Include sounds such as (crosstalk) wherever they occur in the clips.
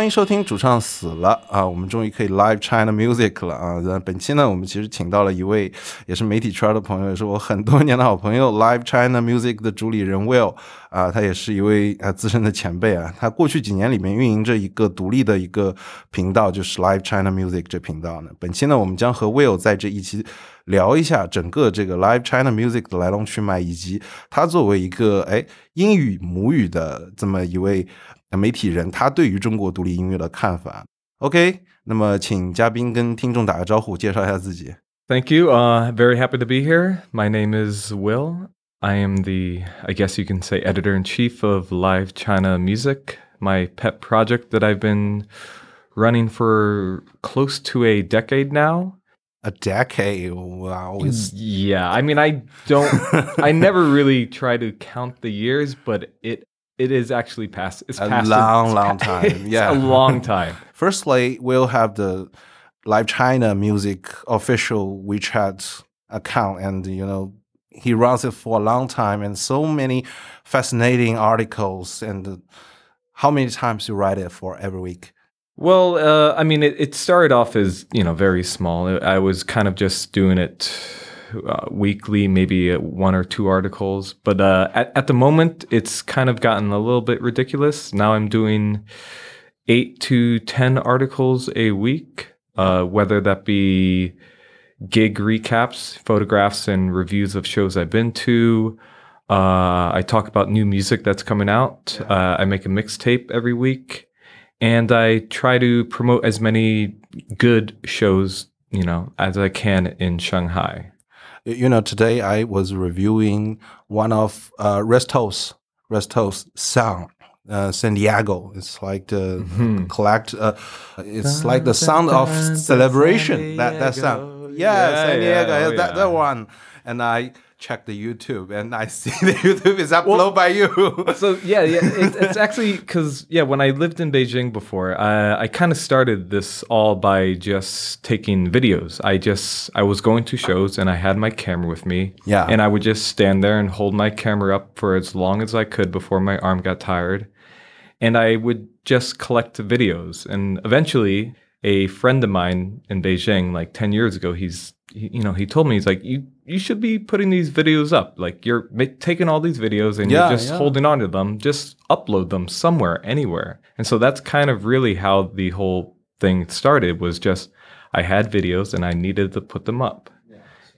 欢迎收听主唱死了啊！我们终于可以 live China music 了啊！那本期呢，我们其实请到了一位也是媒体圈的朋友，也是我很多年的好朋友，live China music 的主理人 Will 啊，他也是一位啊资深的前辈啊。他过去几年里面运营着一个独立的一个频道，就是 live China music 这频道呢。本期呢，我们将和 Will 在这一期聊一下整个这个 live China music 的来龙去脉，以及他作为一个哎英语母语的这么一位。媒体人他对于中国独立音乐的看法。OK，那么请嘉宾跟听众打个招呼，介绍一下自己。Thank you. Uh, very happy to be here. My name is Will. I am the, I guess you can say, editor in chief of Live China Music, my pet project that I've been running for close to a decade now. A decade. Wow. Yeah. I mean, I don't, I never (laughs) really try to count the years, but it it is actually past. It's a past long, long time. (laughs) yeah, a long time. (laughs) Firstly, we'll have the Live China Music official WeChat account, and you know he runs it for a long time, and so many fascinating articles. And how many times you write it for every week? Well, uh, I mean, it, it started off as you know very small. I was kind of just doing it uh, weekly, maybe uh, one or two articles. But uh, at, at the moment, it's kind of gotten a little bit ridiculous. Now I'm doing eight to 10 articles a week, uh, whether that be gig recaps, photographs, and reviews of shows I've been to. Uh, I talk about new music that's coming out. Yeah. Uh, I make a mixtape every week. And I try to promote as many good shows, you know, as I can in Shanghai you know, today I was reviewing one of uh, Re-TROS, Re-TROS sound. Uh, San Diego. It's like the mm-hmm. collect. Uh, it's like the sound of celebration. That that sound. Yeah, yeah San Diego. Yeah, oh, that yeah. that one. And I check the YouTube and I see (laughs) the YouTube is uploaded well, by you. so yeah, yeah, it, it's actually because yeah, when I lived in Beijing before, uh, I kind of started this all by just taking videos. I just I was going to shows and I had my camera with me. Yeah, and I would just stand there and hold my camera up for as long as I could before my arm got tired, and I would just collect videos. And eventually, a friend of mine in Beijing, like ten years ago, he's he, you know he told me he's like you you should be putting these videos up. Like you're taking all these videos and yeah, you're just yeah. holding on to them. Just upload them somewhere, anywhere. And so that's kind of really how the whole thing started. Was just I had videos and I needed to put them up.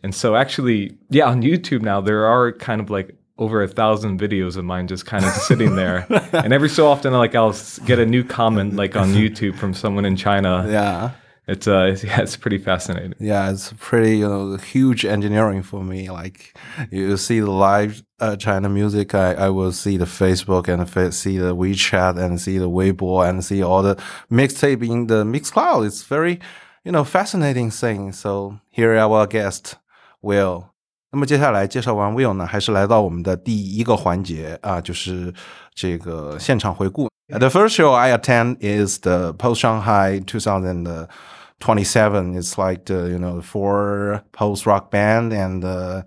And so actually, yeah, on YouTube now there are kind of like over a thousand videos of mine just kind of sitting there. (laughs) and every so often, like I'll get a new comment like on YouTube from someone in China. Yeah it's uh (laughs) yeah, it's pretty fascinating. Yeah, it's pretty you know huge engineering for me. Like you see the live uh, China music, I, I will see the Facebook and see the WeChat and see the Weibo and see all the mixtape in the Mixcloud. It's very you know fascinating thing. So here our guest Will. 那么接下来介绍完 Will 呢，还是来到我们的第一个环节啊，就是这个现场回顾。The first show I attend is the Post Shanghai 2027. it's like the you know four post rock band and uh,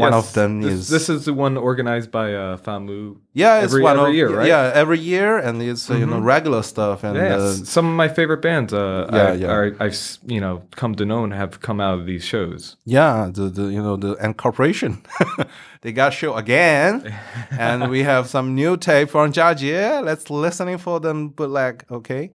one yes, of them this, is this is the one organized by uh, Famu. Yeah, it's every, one every of, year, right? Yeah, every year, and it's mm-hmm. you know mm-hmm. regular stuff. And yes. uh, some of my favorite bands, uh, yeah, I, yeah. Are, I've you know come to know and have come out of these shows. Yeah, the, the you know the and corporation, (laughs) they got show again, and we have some new tape from Jiajie. Let's listening for them bootleg, okay?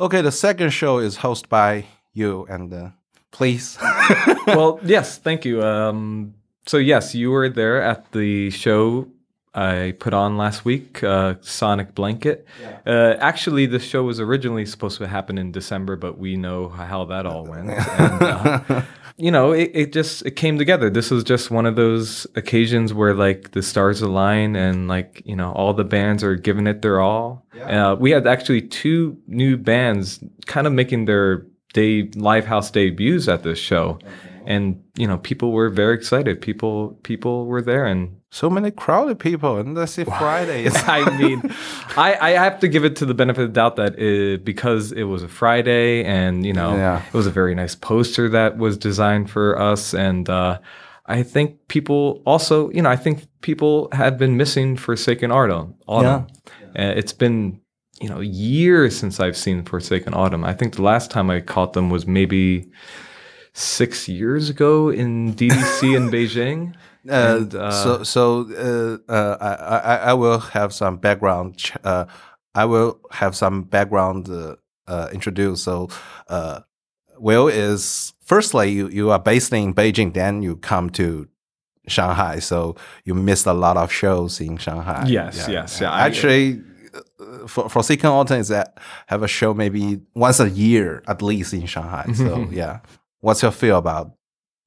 Okay, the second show is hosted by you, and uh, please. (laughs) well, yes, thank you. Um, so yes, you were there at the show I put on last week, uh, Sonic Blanket. Uh, actually, the show was originally supposed to happen in December, but we know how that all went. And, uh, (laughs) you know, it, it just it came together. This was just one of those occasions where like the stars align and like you know all the bands are giving it their all. Uh, we had actually two new bands kind of making their day live house debuts at this show. And you know, people were very excited. People, people were there, and so many crowded people, and that's it Friday. (laughs) I mean, I, I have to give it to the benefit of the doubt that it, because it was a Friday and, you know, Yeah. it was a very nice poster that was designed for us. And uh, I think people also, you know, I think people have been missing Forsaken Autumn. Autumn. Uh, it's been, you know, years since I've seen Forsaken Autumn. I think the last time I caught them was maybe six years ago in DDC in (laughs) Beijing. Uh, And, uh, so so uh, uh, I, I I will have some background. ch- Uh, I will have some background uh, uh, introduced. So, uh, Will is firstly you you are based in Beijing, then you come to Shanghai. So you missed a lot of shows in Shanghai. Yes, yes, yeah, Actually. uh, For Forsaken Autumn is that have a show maybe once a year at least in Shanghai. So yeah, what's your feel about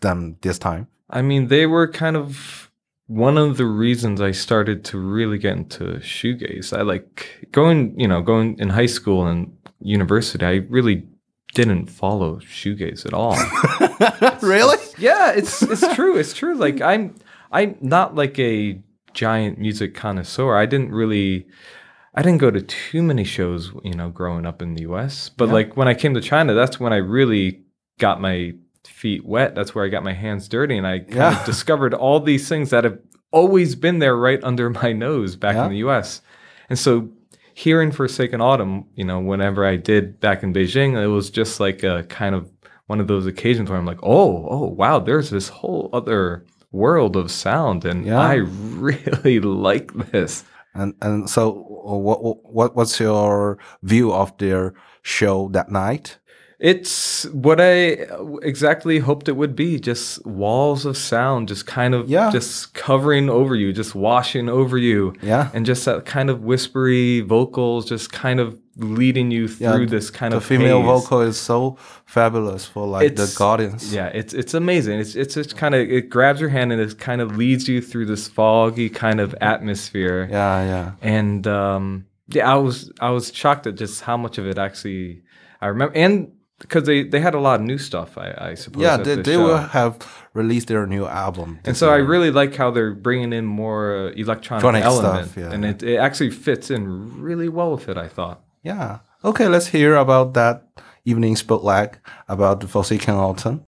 them this time? I mean, they were kind of one of the reasons I started to really get into shoegaze. I like going, you know, going in high school and university. I really didn't follow shoegaze at all. (laughs) really? yeah, it's it's true. It's true. Like I'm I'm not like a giant music connoisseur. I didn't really I didn't go to too many shows, you know, growing up in the US. But like when I came to China, that's when I really got my feet wet. That's where I got my hands dirty and I kind Yeah. of (laughs) discovered all these things that have always been there right under my nose back Yeah. in the US. And so here in Forsaken Autumn, you know, whenever I did back in Beijing, it was just like a kind of one of those occasions where I'm like, oh, oh, wow, there's this whole other world of sound, and Yeah. I (laughs) really like this. And and so what what what's your view of their show that night? It's what I exactly hoped it would be just walls of sound, just kind of Yeah. just covering over you, just washing over you. Yeah. And just that kind of whispery vocals, just kind of leading you Yeah, through this kind the of female haze. vocal is so fabulous for like It's- the Guardians. Yeah, it's it's amazing. It's it's just kind of it grabs your hand and it kind of leads you through this foggy kind of atmosphere. yeah, yeah. And um, yeah, I was I was shocked at just how much of it actually I remember, and because they they had a lot of new stuff. I, I suppose. Yeah, they, the they will have released their new album. And so I really like how they're bringing in more uh, electronic Electronic stuff, yeah. and it, it actually fits in really well with it. I thought. Yeah. Okay, let's hear about that evening spotlight about the Forsaken Autumn.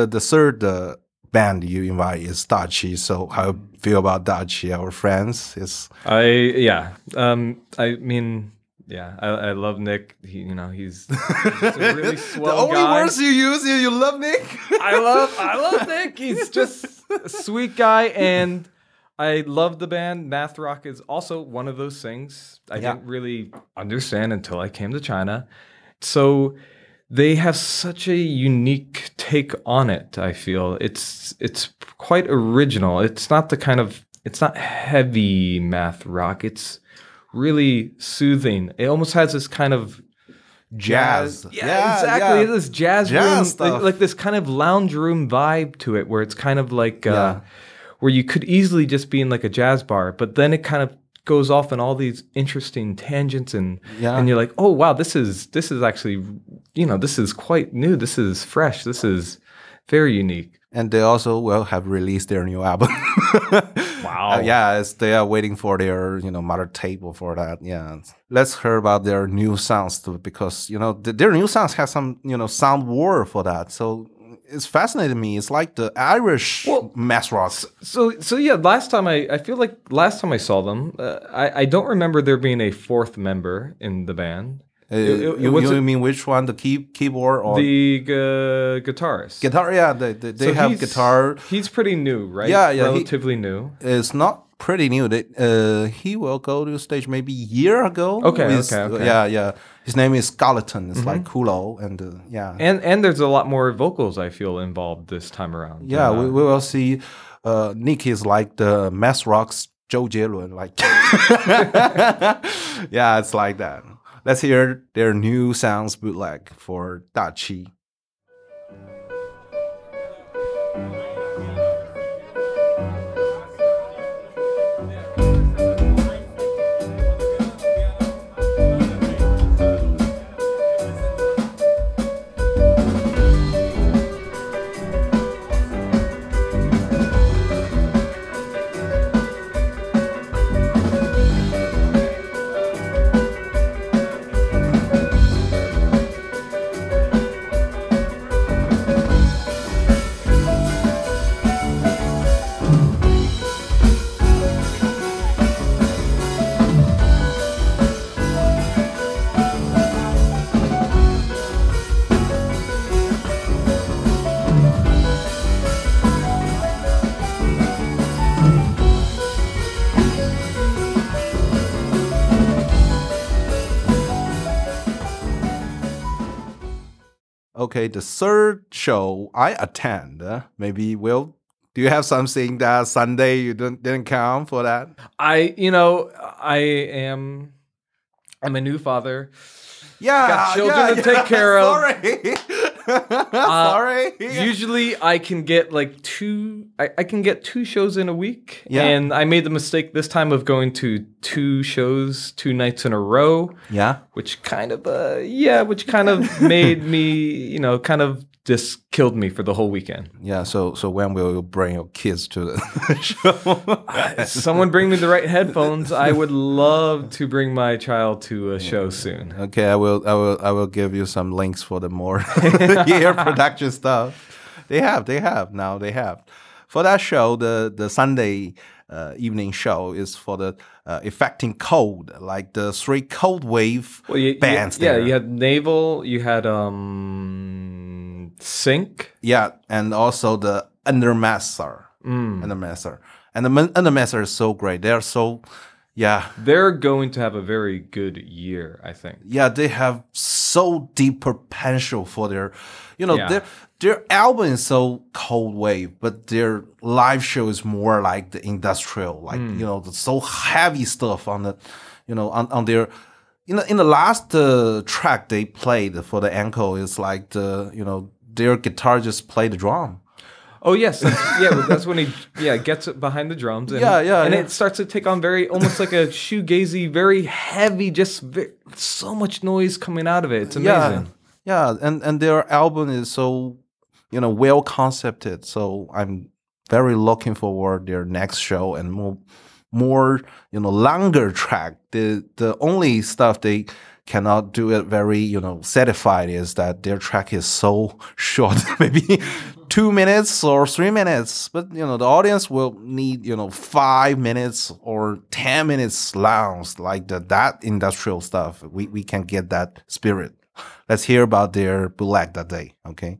Uh, the third uh, band you invite is Dachi. So how you feel about Dachi, our friends? Is I yeah. Um, I mean, yeah. I, I love Nick. He, you know, he's, he's a really (laughs) swell the only guy. words you use here, you love Nick. (laughs) I love I love (laughs) Nick. He's just a sweet guy and I love the band. Math Rock is also one of those things I Yeah. didn't really understand until I came to China. So they have such a unique take on it, I feel. It's it's quite original. It's not the kind of it's not heavy math rock. It's really soothing. It almost has this kind of jazz. Yeah, exactly. This jazz, Jazz room, stuff. Like, like this kind of lounge room vibe to it, where it's kind of like uh, Yeah. where you could easily just be in like a jazz bar, but then it kind of goes off in all these interesting tangents and Yeah. and you're like, oh wow, this is this is actually you know this is quite new. This is fresh. This is very unique. and they also will have released their new album. (laughs) Wow. Uh, yeah, it's, they are waiting for their you know mother table for that. Yeah, let's hear about their new sounds too, because you know th- their new sounds have some you know sound war for that. So it's fascinating me. It's like the Irish Well, mass rock. So so yeah, last time I I feel like last time I saw them, uh, I I don't remember there being a fourth member in the band. Uh, it- it you, you mean which one? The key, keyboard or The gu- guitarist. guitar? Yeah, they they, they So have he's- guitar. He's pretty new, right? Yeah, yeah, he- Relatively new. It's not pretty new. They, uh, he will go to stage maybe a year ago. Okay, with- okay, okay. Mm-hmm. Yeah, yeah. His name is Skeleton. It's like Kulo, and uh, yeah, And and there's a lot more vocals I feel involved this time around. yeah. Uh, we, we will see. Uh, Nick is like the mass rock's Joe Jalen. Like, (laughs) (laughs) yeah, it's like that. Let's hear their new sounds bootleg for Da Qi. Okay, the third show I attend, uh, maybe will. Do you have something that Sunday you didn't didn't count for that? I you know I am I'm a new father. Yeah, Got children yeah, to yeah. take (laughs) care of. Sorry, (laughs) Uh, sorry. Usually I can get like two I, I can get two shows in a week. Yeah. And I made the mistake this time of going to two shows two nights in a row. yeah, which kind of uh yeah which kind of (laughs) made me you know kind of just killed me for the whole weekend yeah. So, so when will you bring your kids to the (laughs) show? Uh, someone bring me the right headphones i would love to bring my child to a show soon Okay, I will, I will, I will give you some links for the more (laughs) (laughs) year production stuff. They have, they have now. They have for that show. The the Sunday uh, evening show is for the uh, affecting cold, like the three cold wave well, you, bands. you, yeah there. you had naval you had um sync yeah, and also the Undermaster, Mm. Undermaster, and the Undermaster is so great. They are so, yeah, they're going to have a very good year i think yeah, they have so deep potential for their, you know, Yeah. their their album is so cold wave, but their live show is more like the industrial, like Hmm. you know, the so heavy stuff on the, you know, on, on their. In the, in the last uh, track they played for the ankle is like the you know their guitar just played the drum. Oh yes, that's, yeah. That's when he yeah gets it behind the drums. And, Yeah, yeah, and yeah. it starts to take on very almost like a shoegazy, very heavy, just so much noise coming out of it. It's amazing. Yeah, yeah, and and their album is so you know well concepted. So I'm very looking forward their next show and more more you know longer track. The the only stuff they cannot do it very you know satisfied is that their track is so (laughs) short, (laughs) maybe (laughs) two minutes or three minutes. But you know the audience will need you know five minutes or ten minutes long, like the that industrial stuff. We we can get that spirit. Let's hear about their bootleg that day. Okay.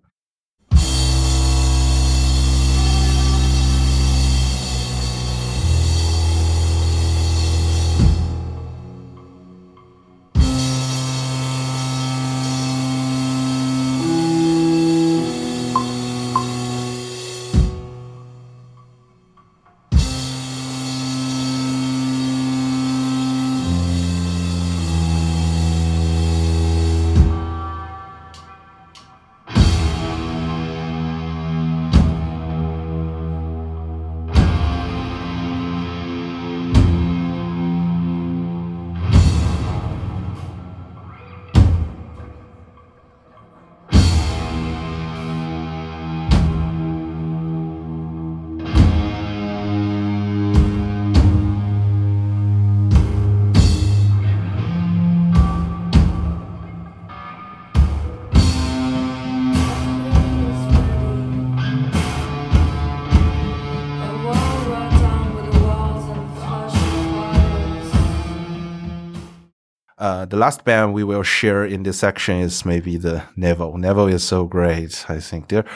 The last band we will share in this section is maybe the Neville. Neville is so great. I think they're.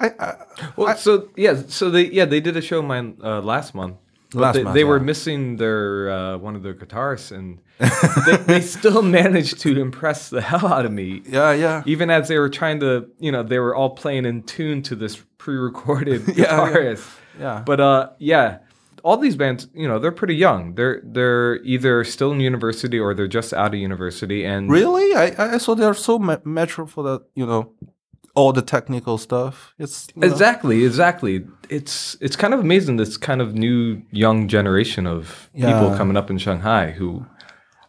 I, I Well, so yeah, so they yeah they did a show mine uh, last month. Last they, month, they were missing their uh, one of their guitarists, and (laughs) they, they still managed to impress the hell out of me. yeah yeah Even as they were trying to, you know, they were all playing in tune to this pre-recorded (laughs) Yeah, yeah. yeah. But uh, yeah, all these bands, you know, they're pretty young. They're they're either still in university or they're just out of university. And Really? I I saw they're so ma- mature for the you know all the technical stuff. It's you know, Exactly, exactly. It's it's kind of amazing this kind of new young generation of people coming up in Shanghai who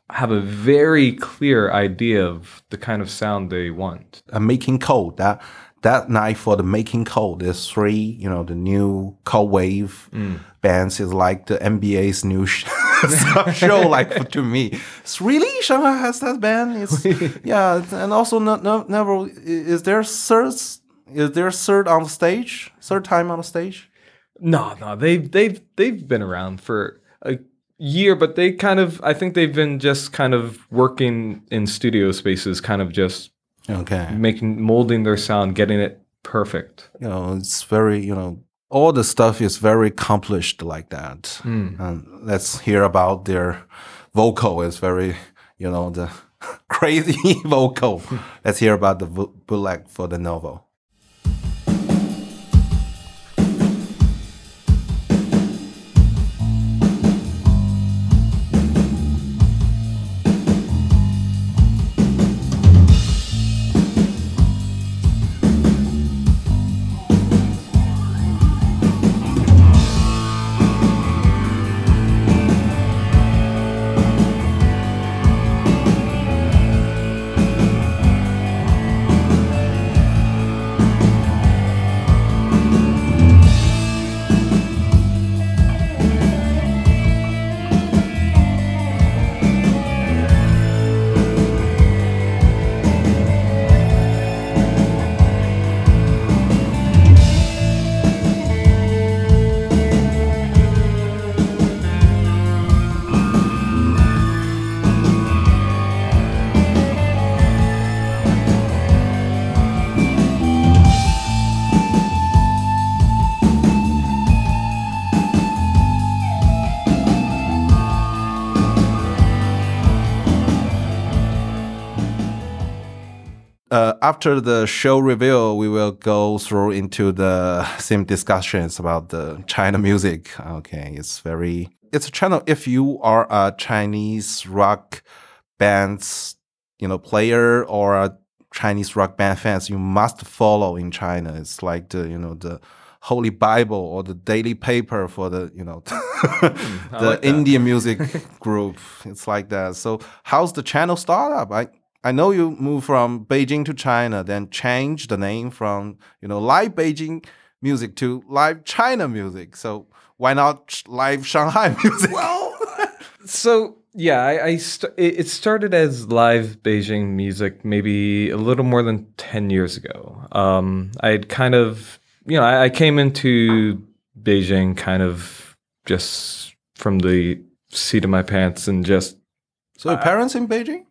have a very clear idea of the kind of sound they want. uh, making code that that night for the making cold, there's three you know the new cold wave mm. bands is like the nba's new sh- (laughs) show like to me. It's really? Shanghai has that band? It's (laughs) yeah and also no, no, never is there third is there third on the stage? Third time on the stage? No, no, they've they've they've been around for a year, but they kind of I think they've been just kind of working in studio spaces, kind of just okay. Making molding their sound, getting it perfect. you know it's very you know all the stuff is very accomplished like that. Hmm. And let's hear about their vocal. Is very you know the (laughs) crazy (laughs) vocal. Hmm. Let's hear about the bootleg for the novel after the show review, we will go through into the (laughs) same discussions about the China music. Okay, it's very it's a channel. If you are a Chinese rock band's you know player or a Chinese rock band fans, you must follow in China. It's like the you know the Holy Bible or the daily paper for the you know (laughs) hmm, the like. Indian music (laughs) group. It's like that. So how's the channel startup? I I know you moved from Beijing to China, then changed the name from you know live Beijing music to live China music. So why not live Shanghai (laughs) music? Well, so yeah, I, I st- it started as live Beijing music maybe a little more than ten years ago. Um, I had kind of, you know, I, I came into Beijing kind of just from the seat of my pants and just so your parents in Beijing?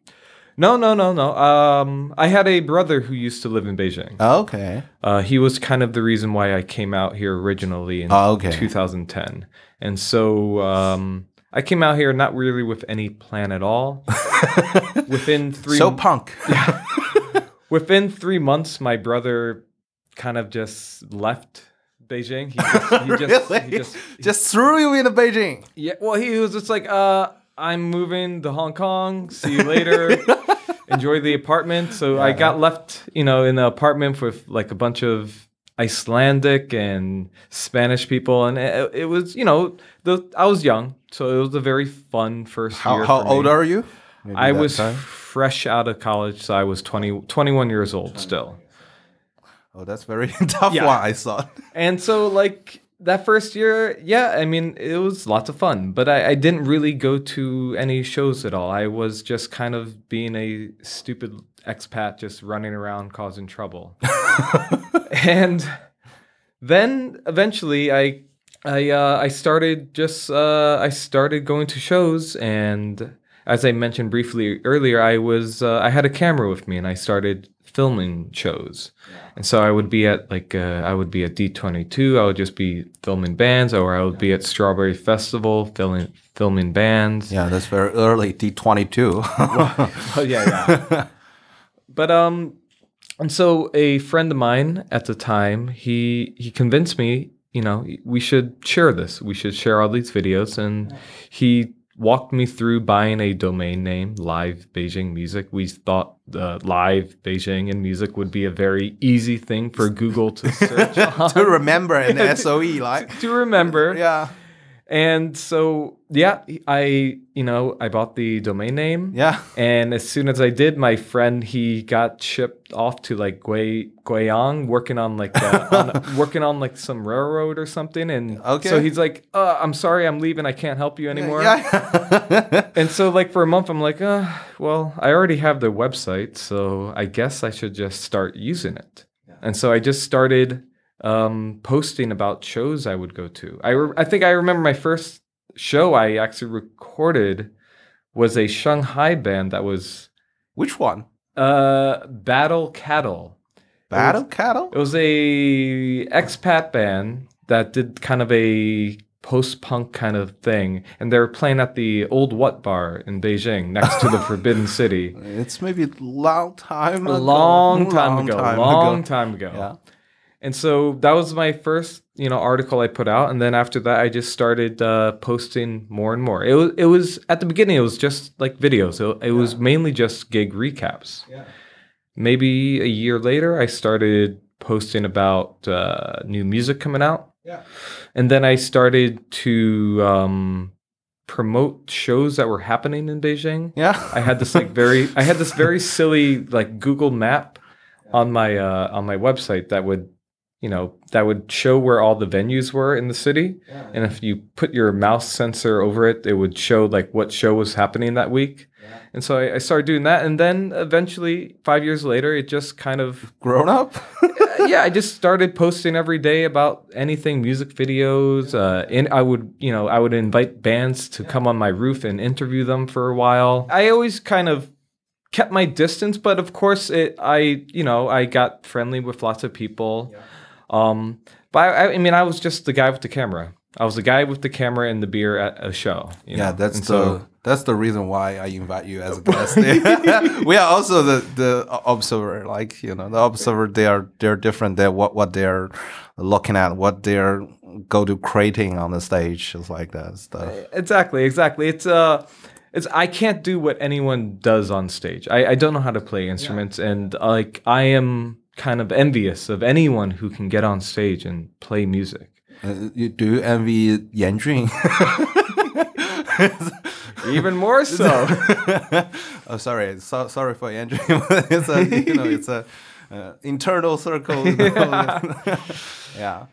No, no, no, no. Um, I had a brother who used to live in Beijing. Okay. Uh, he was kind of the reason why I came out here originally in Oh, okay. 2010. And so um, I came out here not really with any plan at all. (laughs) within three So punk. (laughs) within three months, my brother kind of just left Beijing. He just, he (laughs) just, really? he just Just threw you into Beijing. yeah. Well, he was just like, uh, I'm moving to Hong Kong. See you later. (laughs) Enjoy the apartment. So I got left, you know, in the apartment with like a bunch of Icelandic and Spanish people, and it, it was, you know, the I was young, so it was a very fun first How, year. how old are you? Maybe I was time? fresh out of college, so I was 20, 21 years old still. Oh, that's very (laughs) tough Yeah. one. I thought. And so, like that first year, yeah, I mean, it was lots of fun, but I, I didn't really go to any shows at all. I was just kind of being a stupid expat, just running around causing trouble. (laughs) and then eventually, I. I uh, I started just uh, I started going to shows and as I mentioned briefly earlier, I was uh, I had a camera with me and I started filming shows. And so I would be at like uh, I would be at D22. I would just be filming bands, or I would be at Strawberry Festival filming filming bands. Yeah, that's very early. D twenty two. Oh (laughs) yeah, yeah. (laughs) but um, and so a friend of mine at the time, he he convinced me, you know, we should share this. We should share all these videos, and he walked me through buying a domain name, Live Beijing Music. We thought uh, Live Beijing and Music would be a very easy thing for Google to (laughs) search on, to remember an SOE, (laughs) like to remember. yeah, And so, yeah, I, you know, I bought the domain name. yeah. And as soon as I did, my friend he got shipped off to like Gui Guiyang, working on like uh, (laughs) on, working on like some railroad or something. And Okay. so he's like, uh, "I'm sorry, I'm leaving. I can't help you anymore." Yeah. (laughs) And so like for a month, I'm like, uh, "Well, I already have the website, so I guess I should just start using it." And so I just started um, posting about shows I would go to. I re- I think I remember my first show I actually recorded was a Shanghai band that was Which one? uh Battle Cattle. Battle Cattle? It was a expat band that did kind of a post-punk kind of thing and they were playing at the Old What Bar in Beijing next to the (laughs) Forbidden City. It's maybe a long time ago. A ago. long time Long ago, time long ago. time ago. Yeah. And so that was my first, you know, article I put out, and then after that, I just started uh, posting more and more. It was, it was at the beginning, it was just like videos. It, it was mainly just gig recaps. Yeah. Maybe a year later, I started posting about uh, new music coming out, Yeah. and then I started to um, promote shows that were happening in Beijing. Yeah. I had this like very I had this (laughs) very silly like Google map on my uh, on my website that would you know that would show where all the venues were in the city and if you put your mouse sensor over it it would show like what show was happening that week and so I, I started doing that and then eventually five years later it just kind of Grown up? (laughs) yeah, I just started posting every day about anything, music videos. Uh, and I would, you know, I would invite bands to come on my roof and interview them for a while. I always kind of kept my distance, but of course, it, I, you know, I got friendly with lots of people. Um, but I, I mean, I was just the guy with the camera. I was the guy with the camera and the beer at a show. you Yeah, know? that's And the that's the reason why I invite you as a guest. (laughs) we are also the the observer, like you know, the observer. They are they're different. They're what what they're looking at, what they're go to creating on the stage, is like that stuff. exactly exactly it's uh it's i can't do what anyone does on stage i, I don't know how to play instruments and uh, like i am kind of envious of anyone who can get on stage and play music Uh, you do envy Yan Jun? (laughs) even more so (laughs) oh, sorry, so, sorry for Yan Jun. (laughs) it's a you know it's a uh, internal circle. you know. yeah.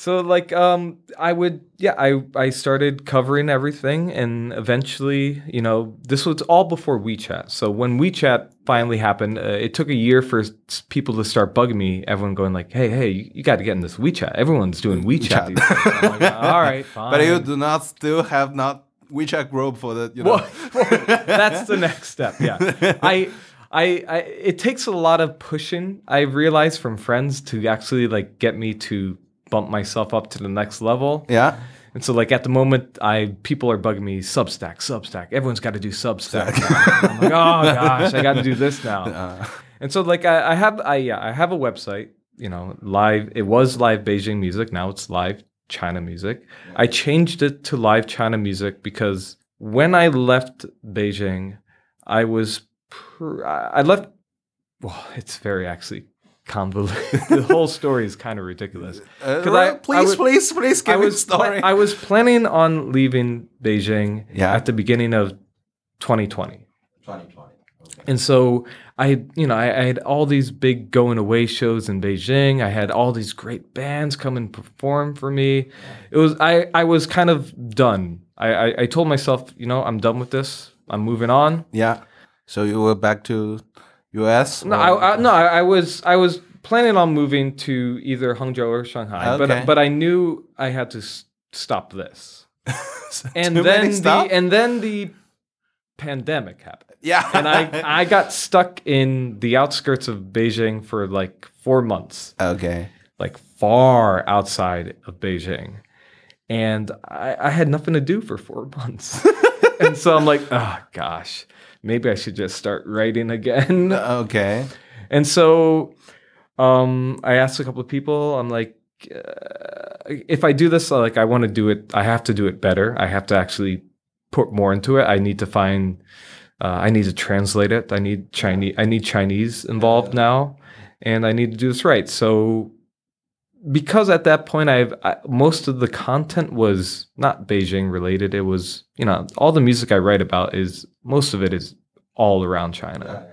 So like um i would yeah i i started covering everything and eventually you know this was all before wechat so when wechat finally happened uh, it took a year for people to start bugging me everyone going like hey hey you, you got to get in this wechat everyone's doing (laughs) wechat these days. I'm like, all right (laughs) fine But you do not still have not WeChat group for the you know. well, (laughs) that's the next step. Yeah, I, I, I, it takes a lot of pushing. I realized from friends to actually like get me to bump myself up to the next level. Yeah. And so, like at the moment, I people are bugging me Substack, Substack. Everyone's got to do Substack. I'm like, oh (laughs) gosh, I got to do this now. And so, like, I, I have, I yeah, I have a website. You know, live. It was live Beijing music. Now it's live China music. I changed it to live China music because when I left Beijing, I was, pr- I left. Well, it's very actually convoluted. the whole story is kind of ridiculous. Uh, 'Cause I- please, I would- please, please give I me was the story. I was planning on leaving Beijing Yeah. at the beginning of 2020. 2020, And so I, you know, I, I had all these big going away shows in Beijing. I had all these great bands come and perform for me. It was I, I was kind of done. I, I, I told myself, you know, I'm done with this. I'm moving on. yeah. So you were back to US? No, I, I, no, I, was I was planning on moving to either Hangzhou or Shanghai, Okay. but but I knew I had to s- stop this. (laughs) and then the and then the pandemic happened. Yeah. and I (laughs) I got stuck in the outskirts of Beijing for like 4 months, okay. like far outside of Beijing. And I, I had nothing to do for 4 (laughs) months. and so I'm like, oh gosh, maybe I should just start writing again. (laughs) Okay. And so um, I asked a couple of people, I'm like, uh, if I do this, like I want to do it, I have to do it better. I have to actually put more into it. I need to find, uh, I need to translate it. I need Chinese, I need Chinese involved now, and I need to do this right. So because at that point I've I, most of the content was not Beijing related. It was you know all the music I write about is most of it is all around China.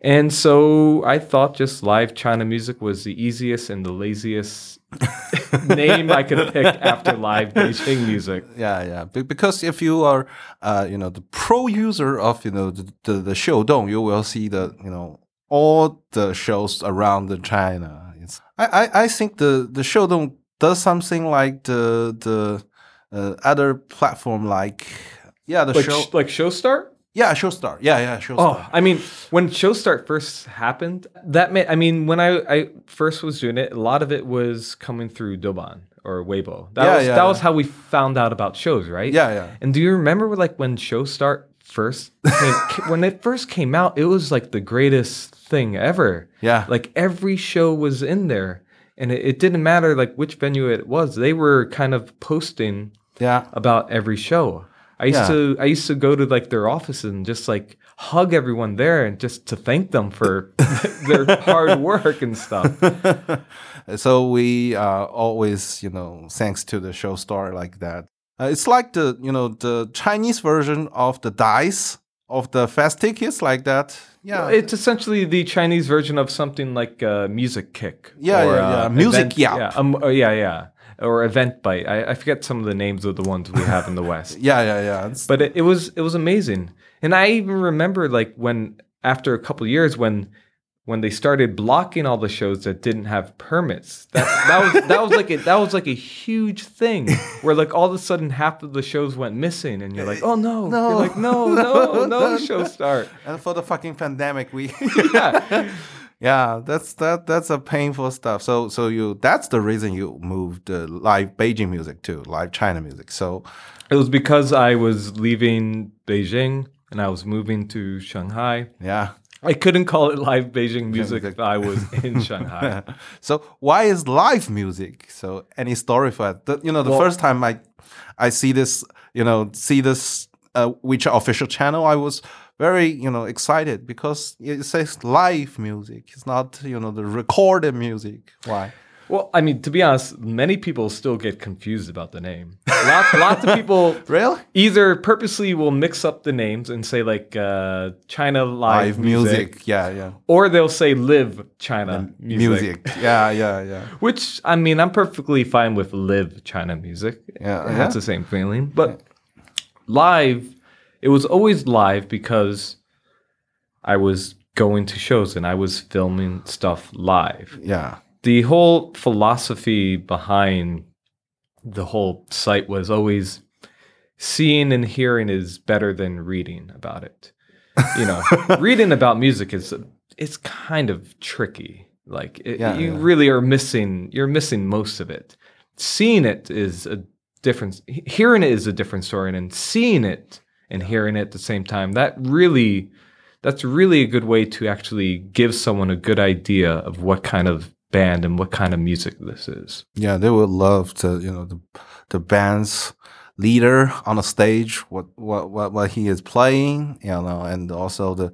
And so I thought just live China music was the easiest and the laziest (laughs) name I could pick after live Beijing music. Yeah, yeah. Be- because if you are, uh, you know, the pro user of you know the the, the Xiudong, you will see the you know all the shows around the China. I I, I think the the Xiudong does something like the the uh, other platform like yeah the Like show sh- like show start? yeah Showstar yeah yeah Showstar Oh, I mean, when show start first happened, that meant I mean, when I, I first was doing it, a lot of it was coming through Douban or Weibo. That Yeah, was yeah, that yeah. was how we found out about shows, right? yeah yeah And do you remember like when show start first came, (laughs) when it first came out? It was like the greatest thing ever. yeah Like every show was in there, and it, it didn't matter like which venue it was. They were kind of posting yeah about every show. I used Yeah. to I used to go to like their offices and just like hug everyone there and just to thank them for (laughs) their hard work and stuff. (laughs) so we uh, always you know thanks to the show star like that uh, it's like the you know the chinese version of the dice of the fast tickets like that yeah It's essentially the Chinese version of something like uh, Music Kick. Yeah, or, yeah, yeah. uh, Music event, Yap. Yeah, um, oh, yeah, yeah. Or Eventbrite. I, I forget some of the names of the ones we have in the (laughs) West. yeah yeah yeah It's- but it, it was it was amazing and i even remember like when after a couple years when when they started blocking all the shows that didn't have permits. That that was that was like a, that was like a huge thing where like all of a sudden half of the shows went missing and you're like oh no. No. you're like no (laughs) no no show start. And for the fucking pandemic we (laughs) yeah. (laughs) Yeah that's that that's a painful stuff. So so you that's the reason you moved uh, live beijing music to live china music. So it was because i was leaving beijing and i was moving to shanghai. Yeah i couldn't call it live beijing music if i was (laughs) in shanghai. (laughs) So why is live music so any story for that the, you know the Well- first time i i see this you know see this uh, which official channel i was very you know excited because it says live music. It's not you know the recorded music. Why Well, I mean, to be honest, many people still get confused about the name. Lots, lots of people (laughs) really either purposely will mix up the names and say like uh, China Live, live music, music yeah yeah or they'll say Live China music. music yeah yeah yeah (laughs) Which I mean, I'm perfectly fine with Live China music. Yeah, yeah. has the same feeling. But live, it was always live because I was going to shows and I was filming stuff live yeah the whole philosophy behind the whole site was always seeing and hearing is better than reading about it. You know, (laughs) reading about music is it's kind of tricky. Like it, Yeah, you yeah. really are missing you're missing most of it. Seeing it is a different hearing it is a different story and then seeing it and hearing it at the same time that really that's really a good way to actually give someone a good idea of what kind of band and what kind of music this is. Yeah, they would love to, you know, the the band's leader on the stage, what what what, what he is playing, you know, and also the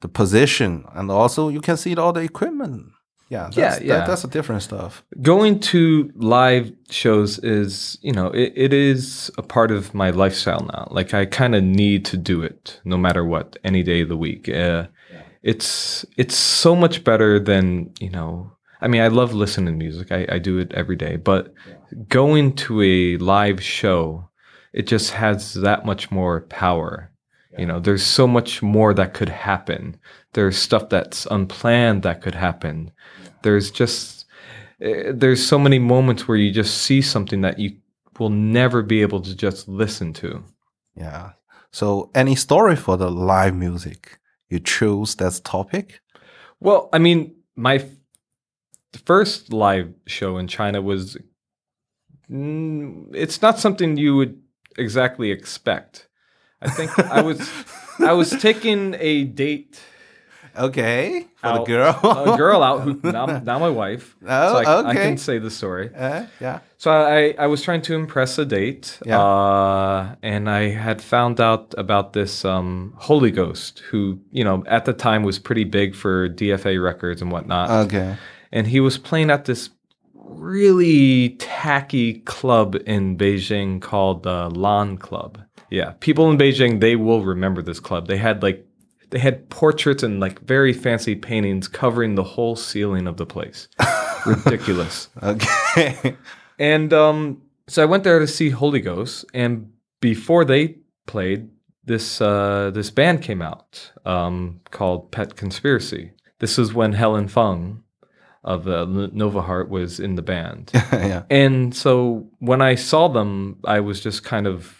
the position, and also you can see all the equipment. Yeah, that's, Yeah, that- yeah. that's a different stuff. Going to live shows is, you know, it, it is a part of my lifestyle now. Like I kind of need to do it no matter what, any day of the week. Uh, It's it's so much better than, you know, I mean, I love listening to music. I, I do it every day, but going to a live show, it just has that much more power. You know, there's so much more that could happen. There's stuff that's unplanned that could happen. There's just eh, there's so many moments where you just see something that you will never be able to just listen to. Yeah. So, any story for the live music? You choose that topic? Well, I mean, my f- first live show in China was. Mm, it's not something you would exactly expect. I think I was (laughs) I was taking a date Okay, for the girl. a girl out who (laughs) now, now my wife. Oh, so I, I can say the story. Uh, yeah. So I, I was trying to impress a date, Yeah. uh, and I had found out about this um, Holy Ghost, who you know at the time was pretty big for DFA records and whatnot, Okay. And he was playing at this really tacky club in Beijing called the Lan Club. Yeah, people in Beijing they will remember this club. They had like they had portraits and like very fancy paintings covering the whole ceiling of the place. (laughs) Ridiculous. Okay. And um, so I went there to see Holy Ghost, and before they played, this uh, this band came out um, called Pet Conspiracy. This was when Helen Feng of uh, Nova Heart was in the band, (laughs) yeah. and so when I saw them, I was just kind of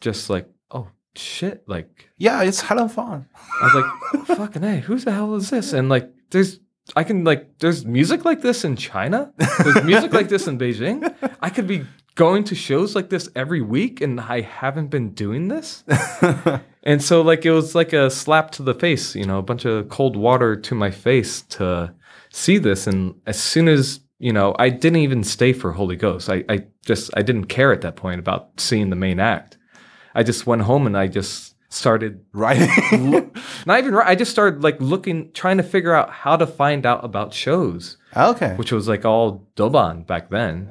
just like, oh shit, like Yeah, it's Helen Feng. I was like, oh, (laughs) fucking hey, who the hell is this? And like, there's, I can like, there's music like this in China. There's music like this in Beijing. I could be going to shows like this every week, and I haven't been doing this. (laughs) and so like, it was like a slap to the face, you know, a bunch of cold water to my face to see this. And as soon as you know, I didn't even stay for Holy Ghost. I, I just, I didn't care at that point about seeing the main act. I just went home and I just started right. (laughs) not even right. I just started like looking, trying to figure out how to find out about shows, okay. which was like all Douban back then.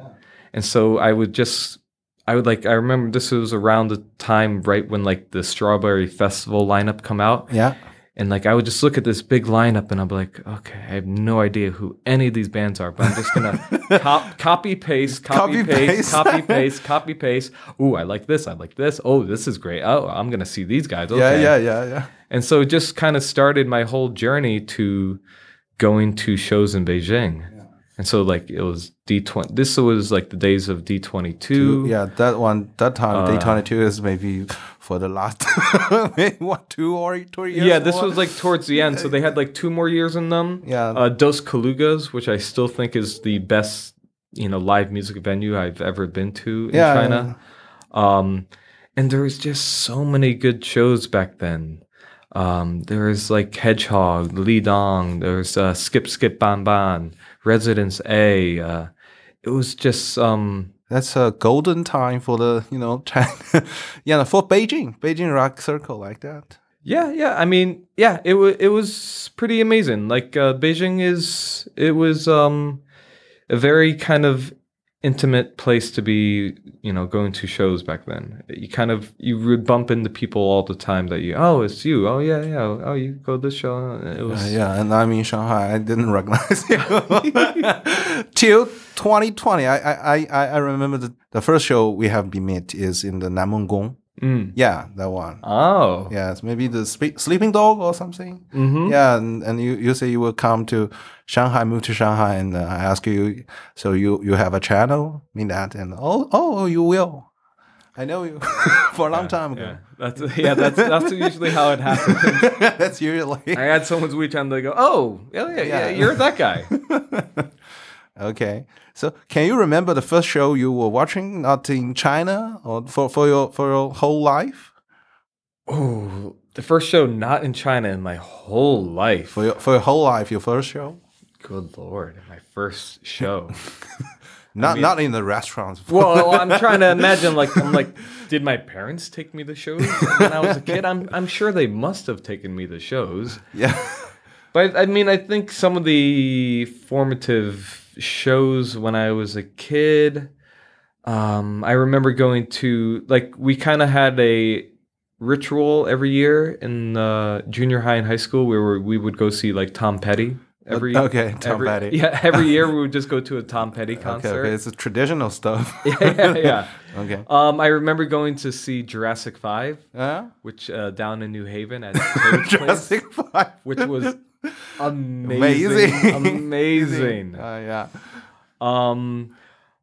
And so I would just, I would like, I remember this was around the time right when like the Strawberry Festival lineup come out. Yeah. And like, I would just look at this big lineup and I'd be like, okay, I have no idea who any of these bands are, but I'm just to (laughs) cop, copy, paste, copy, Copy, paste, paste. copy, (laughs) paste, copy, paste. Ooh, I like this. I like this. Oh, this is great. Oh, I'm going to see these guys. Okay. Yeah, yeah, yeah, yeah. And so it just kind of started my whole journey to going to shows in Beijing. And so like it was D20 this was like the days of D22. Yeah, that one, that time, Uh, D22 is maybe for the last, (laughs) maybe what, two or two years? Yeah, this more? was like towards the end. So they had like two more years in them. Yeah. Uh, Dos Kolegas, which I still think is the best, you know, live music venue I've ever been to in Yeah, China. Um, and there was just so many good shows back then. Um, there was like Hedgehog, Li Dong, there was uh, Skip Skip Ban Ban, Residence A. Uh, it was just um, That's a golden time for the, you know, (laughs) China. for Beijing, Beijing Rock Circle like that. Yeah, yeah. I mean, yeah, it was it was pretty amazing. Like uh, Beijing is it was um a very kind of intimate place to be, you know, going to shows back then. You kind of you would bump into people all the time that you, oh, it's you. Oh yeah, yeah. Oh, you go to this show. It Uh, yeah, and I'm in Shanghai. I didn't recognize (laughs) you. Till 2020, I, I, I, I remember the, the first show we have been met is in the Nanmengong. Mm. Yeah, that one. Oh. Yes, maybe the spe- sleeping dog or something. Mm-hmm. Yeah, and, and you, you say you will come to Shanghai, move to Shanghai, and uh, I ask you, so you, you have a channel, mean that, and oh, oh, you will. I know you (laughs) for a long time Yeah, that's yeah, that's that's usually how it happens. (laughs) That's usually I had someone's WeChat and they go, "Oh, yeah, yeah, yeah, Yeah. you're that guy." (laughs) okay. So, can you remember the first show you were watching, not in China, or for, for your for your whole life? Oh, the first show not in China in my whole life. For your for your whole life, your first show, Good lord, my first show. (laughs) not not in the restaurants. (laughs) well, I'm trying to imagine like I'm like, did my parents take me to shows when I was a kid? I'm I'm sure they must have taken me to shows. yeah. But I mean, I think some of the formative shows when I was a kid, um, I remember going to like we kind of had a ritual every year in uh, junior high and high school where we would go see like Tom Petty every okay, Tom every- Petty. (laughs) yeah every year we would just go to a Tom (laughs) Petty Okay, concert. okay, it's a traditional stuff. (laughs) yeah, yeah, yeah. okay. Um, I remember going to see Jurassic Five, Yeah. which uh, down in New Haven at Toad's Place, Jurassic Five. which was amazing, Amazing. (laughs) amazing. Uh, yeah. Um,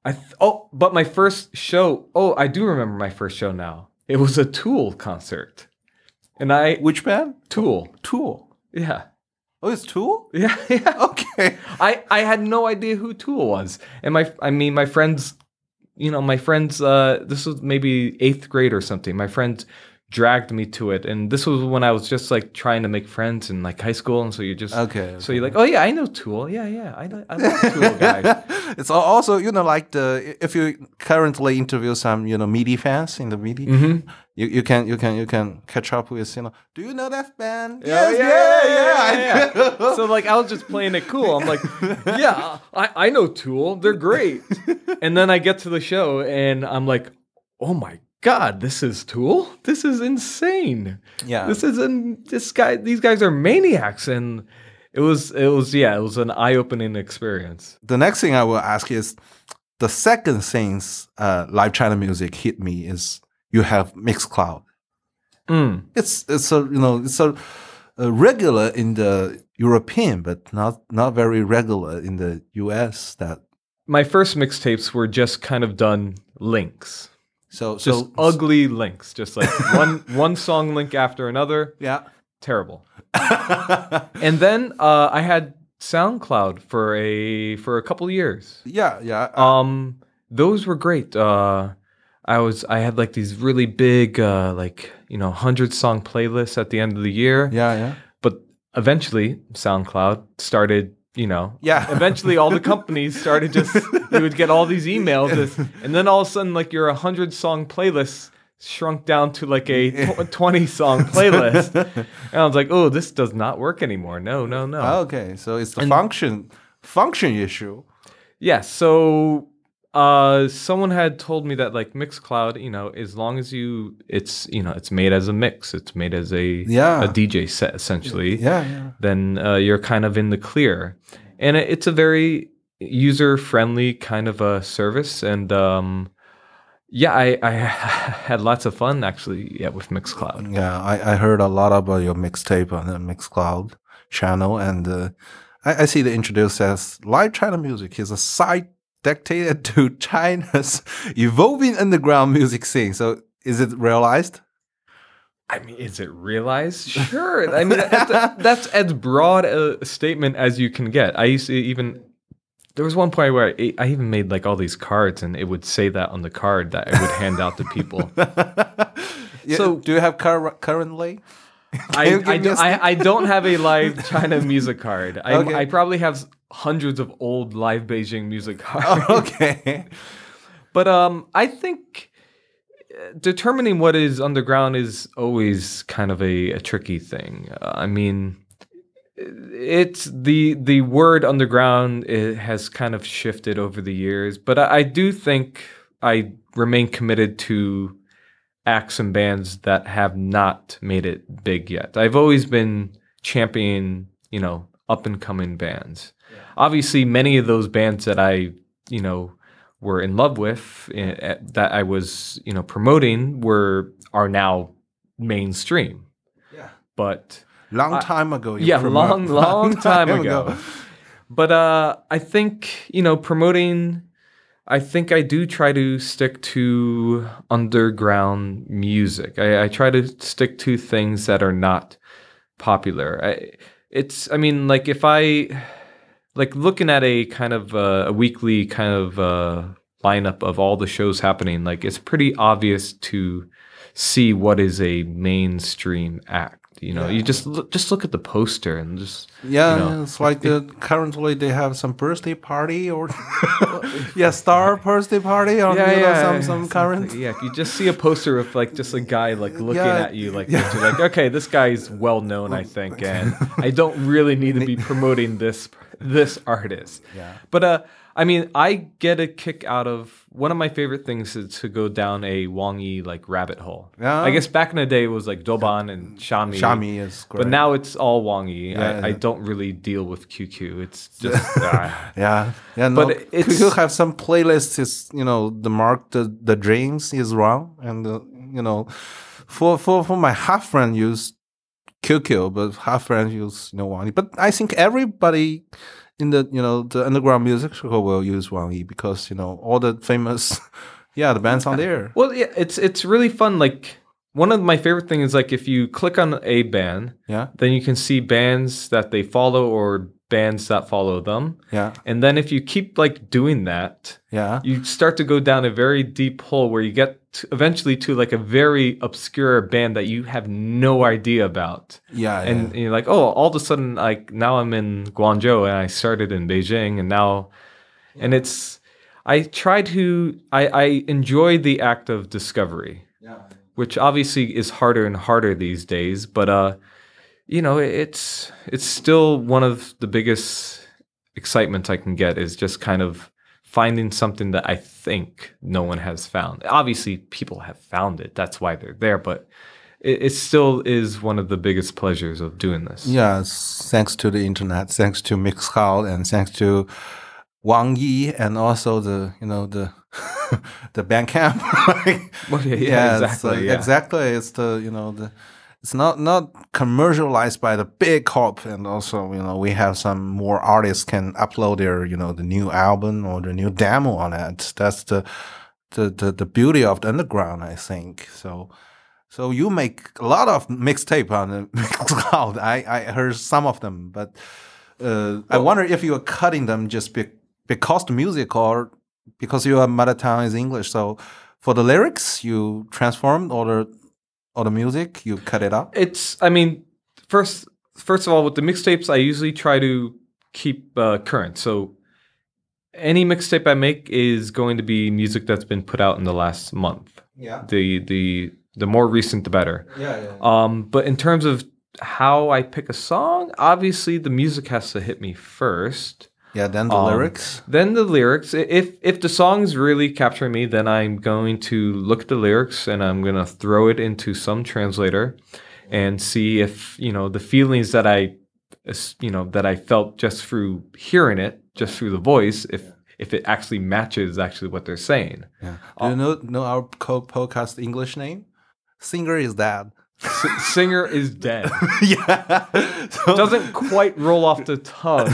I th- oh, but my first show. Oh, I do remember my first show now. It was a Tool concert. And I Which band? Tool. Tool. Yeah. Oh, it's Tool. Yeah, (laughs) yeah. Okay. I I had no idea who Tool was, and my I mean my friends, you know my friends. Uh, this was maybe eighth grade or something. My friends dragged me to it, and this was when I was just like trying to make friends in like high school, and so you just Okay, So you're like, oh yeah, I know Tool. Yeah, yeah, I know, I love Tool (laughs) guys. it's also you know like the if you currently interview some you know MIDI fans in the MIDI, Mm-hmm. you, you can you can you can catch up with you know. Do you know that band? Yeah, yes, yeah, yeah, yeah, yeah. yeah, so like I was just playing it cool. I'm like, (laughs) yeah, I, I know Tool. They're great. and then I get to the show and I'm like, oh my god, this is Tool. This is insane. yeah. This is an this guy. These guys are maniacs, and it was it was yeah, it was an eye opening experience. the next thing I will ask is the second things uh, live China music hit me is you have Mixcloud. Mm. It's it's a you know it's a, a regular in the European, but not not very regular in the U.S. That My first mixtapes were just kind of done links, so just so ugly links, just like (laughs) one one song link after another. yeah. Terrible. (laughs) And then uh, I had SoundCloud for a for a couple years. yeah, yeah. uh, Um, those were great. Uh, I was I had like these really big uh, like you know hundred song playlists at the end of the year. yeah, yeah. But eventually, SoundCloud started. You know, Yeah. Eventually, all the companies started just (laughs) you would get all these emails, just- and then all of a sudden, like your hundred song playlist shrunk down to like a tw- twenty song (laughs) playlist, and I was like, oh, this does not work anymore. No, no, no. Okay, so it's the function function issue. Yeah, so uh someone had told me that like Mixcloud, you know, as long as you it's you know, it's made as a mix, it's made as a Yeah. a DJ set essentially, Yeah, yeah. then uh, you're kind of in the clear. And it, it's a very user friendly kind of a service and um yeah, I, I (laughs) had lots of fun actually yeah with Mixcloud. Yeah, I, I heard a lot about your mixtape on the Mixcloud channel, and uh, I, I see the introduced as live China music is a side dedicated (laughs) to China's evolving underground music scene. So is it realized? I mean, is it realized? Sure. I mean, that's, (laughs) that's as broad a statement as you can get. I used to even. There was one point where I, I even made like all these cards, and it would say that on the card that I would hand out to people. (laughs) Yeah, So- do you have cur- currently? (laughs) I, I, do, I, I don't have a live (laughs) China music card. I, Okay. I probably have hundreds of old live Beijing music (laughs) cards. okay. But um, I think uh, determining what is underground is always kind of a, a tricky thing. Uh, I mean, it's the the word underground it has kind of shifted over the years, but I, I do think I remain committed to acts and bands that have not made it big yet. I've always been championing, you know, up and coming bands. Obviously, many of those bands that I, you know, were in love with eh, eh, that I was, you know, promoting were are now mainstream. Yeah. But Long time ago. yeah, promote- long, long (laughs) time ago. But uh, I think you know promoting. I think I do try to stick to underground music. I, I try to stick to things that are not popular. I, it's. I mean, like if I like looking at a kind of uh, a weekly kind of uh, lineup of all the shows happening. Like it's pretty obvious to see what is a mainstream act. You know, you just look, just look at the poster and just Yeah, you know. it's like the, currently they have some birthday party or (laughs) yeah, star birthday party or you know, some some current. Yeah, if you just see a poster of like just a guy like looking Yeah, at you like. You're like, okay, this guy's well known, I think, and I don't really need to be (laughs) promoting this this artist. Yeah. But uh, I mean, I get a kick out of one of my favorite things is to go down a Wang Yi like rabbit hole. Yeah. I guess back in the day it was like Douban and Xiami. Xiami is great. But now it's all Wang Yi. Yeah, I, I don't really deal with QQ. It's (laughs) just ah. Yeah, yeah, no. But it's- you have some playlists. Is you know the mark the the dreams is wrong, and uh, you know, for for for my half friend use QQ, but half friend use you know Wang Yi. But I think everybody in the you know the underground music circle will use Wang Yi because you know all the famous, (laughs) yeah, the bands on there. Well, yeah, it's it's really fun. Like one of my favorite things is like if you click on a band, Yeah, then you can see bands that they follow or bands that follow them. yeah, And then if you keep like doing that, yeah, you start to go down a very deep hole where you get to eventually to like a very obscure band that you have no idea about. yeah, And you're like, oh, all of a sudden, like now I'm in Guangzhou and I started in Beijing, and now, and it's, I try to, I, I enjoy the act of discovery, yeah. which obviously is harder and harder these days, but uh, you know, it's it's still one of the biggest excitements I can get is just kind of finding something that I think no one has found. Obviously, people have found it. That's why they're there, but it, it still is one of the biggest pleasures of doing this. Yeah, thanks to the internet, thanks to Mixcloud, and thanks to Wang Yi, and also the you know the (laughs) the Bandcamp. Like, (laughs) Well, yeah, yeah, it's, exactly. uh, yeah. exactly. It's the you know the it's not not commercialized by the big corp, and also you know we have some more artists can upload their you know the new album or the new demo on it. That's the the the, the beauty of the underground, I think. So. So you make a lot of mixtape on the (laughs) Mixcloud. I, I heard some of them, but uh, I wonder if you are cutting them just be, because the music or because your mother tongue is English. So for the lyrics, you transform or the or the music, you cut it up. It's, I mean, first, first of all, with the mixtapes, I usually try to keep uh, current. So any mixtape I make is going to be music that's been put out in the last month. Yeah, The the the more recent, the better. yeah, yeah. Um, but in terms of how I pick a song, obviously the music has to hit me first. Yeah, then the Um, lyrics. Then the lyrics. If if the song's really capturing me, then I'm going to look at the lyrics and I'm gonna throw it into some translator and see if you know the feelings that I, you know, that I felt just through hearing it, just through the voice, if if it actually matches actually what they're saying. Yeah. Do you know know our co- podcast English name? Singer is that. S- singer is dead. (laughs) yeah. So- Doesn't quite roll off the tongue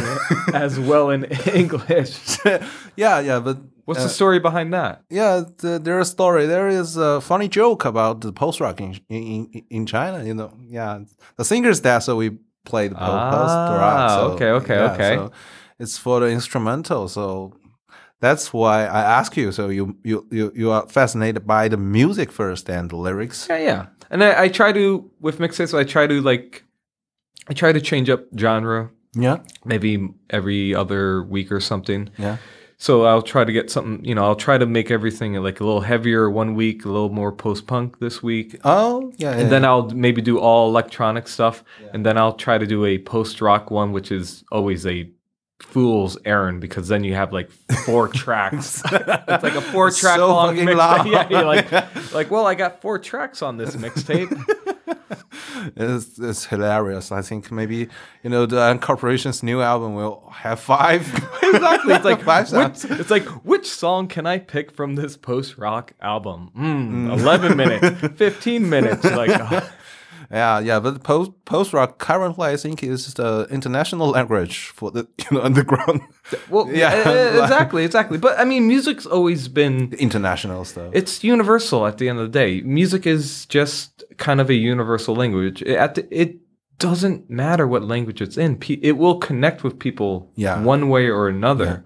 as well in English. (laughs) yeah, yeah, but What's uh, the story behind that? Yeah, the, there's a story. There is a funny joke about the post rock in, in in China. You know, yeah, the singer's dead, so we play the post rock. Ah, So, okay, okay, yeah, okay. So it's for the instrumental. So that's why I ask you. So you you you you are fascinated by the music first and the lyrics. Yeah, yeah. And I, I try to with mixtapes. I try to like, I try to change up genre Yeah, maybe every other week or something. yeah, So I'll try to get something. You know, I'll try to make everything like a little heavier one week, a little more post punk this week. Oh, yeah. And then I'll maybe do all electronic stuff, and then I'll try to do a post rock one, which is always a fool's errand because then you have like four (laughs) tracks. it's like a (laughs) four track So long mixtape. Yeah, you're like, (laughs) like, well, I got four tracks on this mixtape. it's, it's hilarious. I think maybe you know the Corporation's new album will have five. exactly. It's like five which, it's like which song can I pick from this post rock album? Mm, Eleven minutes, fifteen minutes. Like oh, Yeah, yeah, but post post rock currently I think is the international language for the (laughs) you know underground well, (laughs) Yeah. yeah, exactly, exactly. But I mean, music's always been international stuff. it's universal at the end of the day. Music is just kind of a universal language. It, at the, it doesn't matter what language it's in. It will connect with people Yeah. one way or another.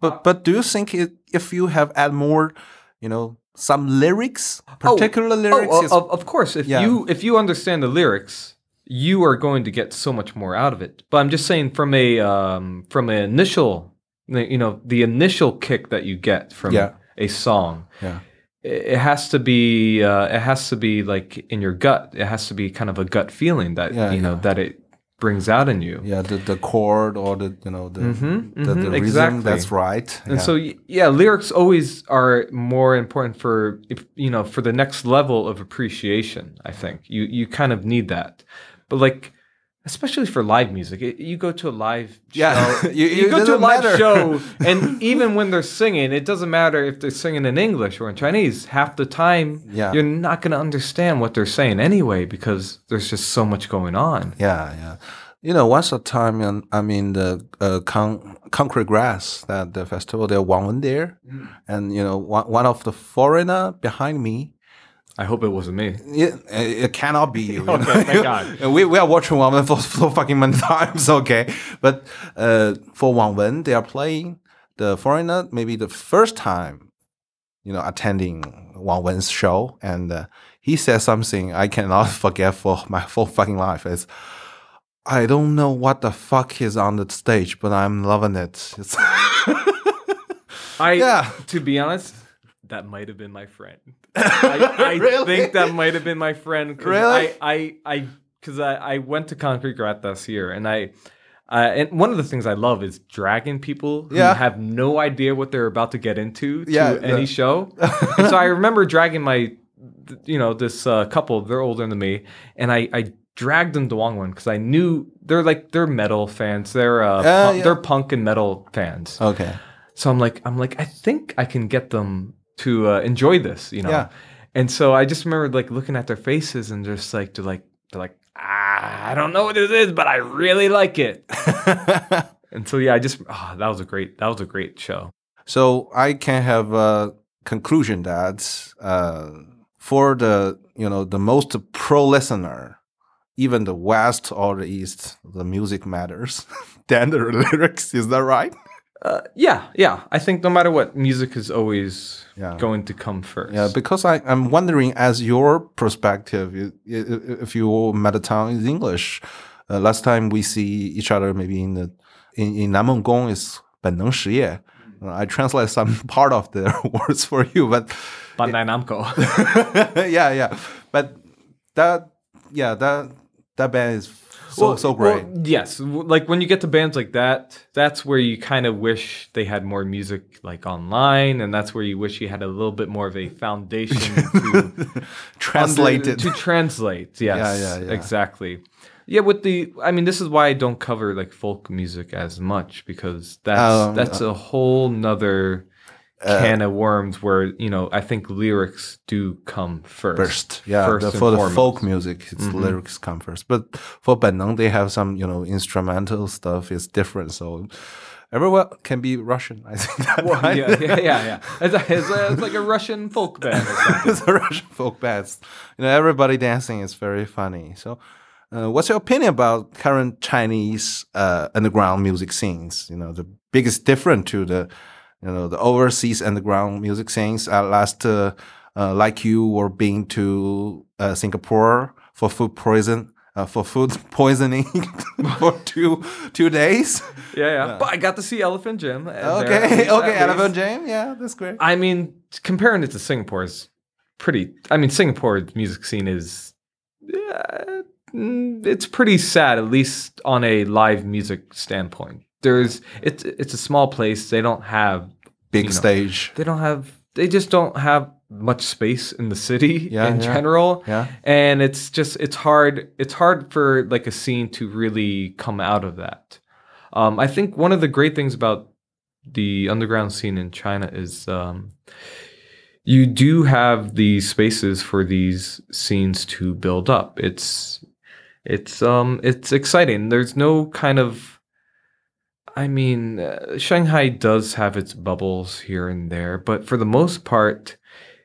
but but do you think it, if you have add more, you know, some lyrics, particular lyrics? Oh, is- of, of course. If Yeah. you if you understand the lyrics, you are going to get so much more out of it. But I'm just saying, from a um, from an initial, you know, the initial kick that you get from Yeah. a song, yeah, it it has to be uh, it has to be like in your gut. It has to be kind of a gut feeling that Yeah, you know that it brings out in you. yeah, the the chord or the you know the Mhm, the, the rhythm. exactly. That's right. And yeah. so yeah, lyrics always are more important for you know for the next level of appreciation. I think you you kind of need that, but like especially for live music, it, you go to a live Yeah, show, (laughs) you- you, it go to a live matter. show, (laughs) and even when they're singing, it doesn't matter if they're singing in English or in Chinese. Half the time, Yeah. you're not going to understand what they're saying anyway because there's just so much going on. Yeah, yeah. You know, once a time, in, I'm in the uh, con- Concrete Grass, that the festival, there Wang Wen there, Mm. and you know, one, one of the foreigner behind me, I hope it wasn't me. It, it cannot be you. you (laughs) Okay, thank God. (laughs) we, we are watching Wang Wen for so fucking many (laughs) times, okay? But uh, for Wang Wen, they are playing the foreigner maybe the first time, you know, attending Wang Wen's show. And uh, he says something I cannot forget for my whole fucking life. It's, I don't know what the fuck is on the stage, but I'm loving it. I Yeah. to be honest, that might have been my friend. (laughs) I, I (laughs) Really? think that might have been my friend. Really? I I I because I, I went to Concrete Grass this year and I uh, and one of the things I love is dragging people who Yeah. have no idea what they're about to get into to Yeah, any the- show. so I (laughs) remember dragging my, you know, this uh, couple. They're older than me, and I I dragged them to Wang Wen because I knew they're like they're metal fans. They're uh, Uh, punk- yeah. they're punk and metal fans. okay. So I'm like, I'm like, I think I can get them to uh, enjoy this, you know. Yeah. And so I just remember like looking at their faces and just like they're like they're like, ah, I don't know what this is, but I really like it. (laughs) and so yeah, I just oh, that was a great that was a great show. So I can have a conclusion that uh, for the you know the most pro listener, even the West or the East, the music matters (laughs) than the (laughs) lyrics. Is that right? Uh, yeah, yeah. I think no matter what, music is always Yeah. going to come first. Yeah, because I, I'm wondering, as your perspective, i- i- if your mother tongue is English, uh, last time we see each other maybe in the in, in Namengong is 本能实业. Uh, I translate some (laughs) part of the (laughs) words for you, but Bandai Namco. (laughs) yeah, yeah. But that, yeah, that that band is so so great. Well, yes, like when you get to bands like that, that's where you kind of wish they had more music like online, and that's where you wish you had a little bit more of a foundation (laughs) to translate under- to translate. (laughs) Yes, yeah, yeah. exactly. Yeah, with the, I mean, this is why I don't cover like folk music as much because that's Um, that's a whole nother can of worms where you know I think lyrics do come first. first. Yeah, first the, for the foremost. folk music, its lyrics come first. But for Benang, they have some, you know, instrumental stuff is different. So everyone can be Russian. I think (laughs) that Well, right? yeah, (laughs) yeah, yeah, yeah. It's, a- it's, a- it's like a Russian folk band. (laughs) It's a Russian folk band. You know, everybody dancing is very funny. So, uh, what's your opinion about current Chinese uh, underground music scenes? You know, the biggest difference to the, you know, the overseas underground music scenes. At last, uh, uh, like you were being to uh, Singapore for food poison. Uh, for food (laughs) poisoning (laughs) for two two days. Yeah, yeah. But I got to see Elephant Gym. there, Okay, (laughs) okay, Elephant. Jam. Yeah, that's great. I mean, comparing it to Singapore is pretty. I mean, Singapore's music scene is. Yeah, mm, it's pretty sad, at least on a live music standpoint. There's it's it's a small place. They don't have Big you know, stage. they don't have they just don't have much space in the city Yeah, in yeah. general Yeah. and it's just it's hard it's hard for like a scene to really come out of that um, i think one of the great things about the underground scene in china is um, you do have these spaces for these scenes to build up it's it's um it's exciting there's no kind of I mean, uh, Shanghai does have its bubbles here and there, but for the most part,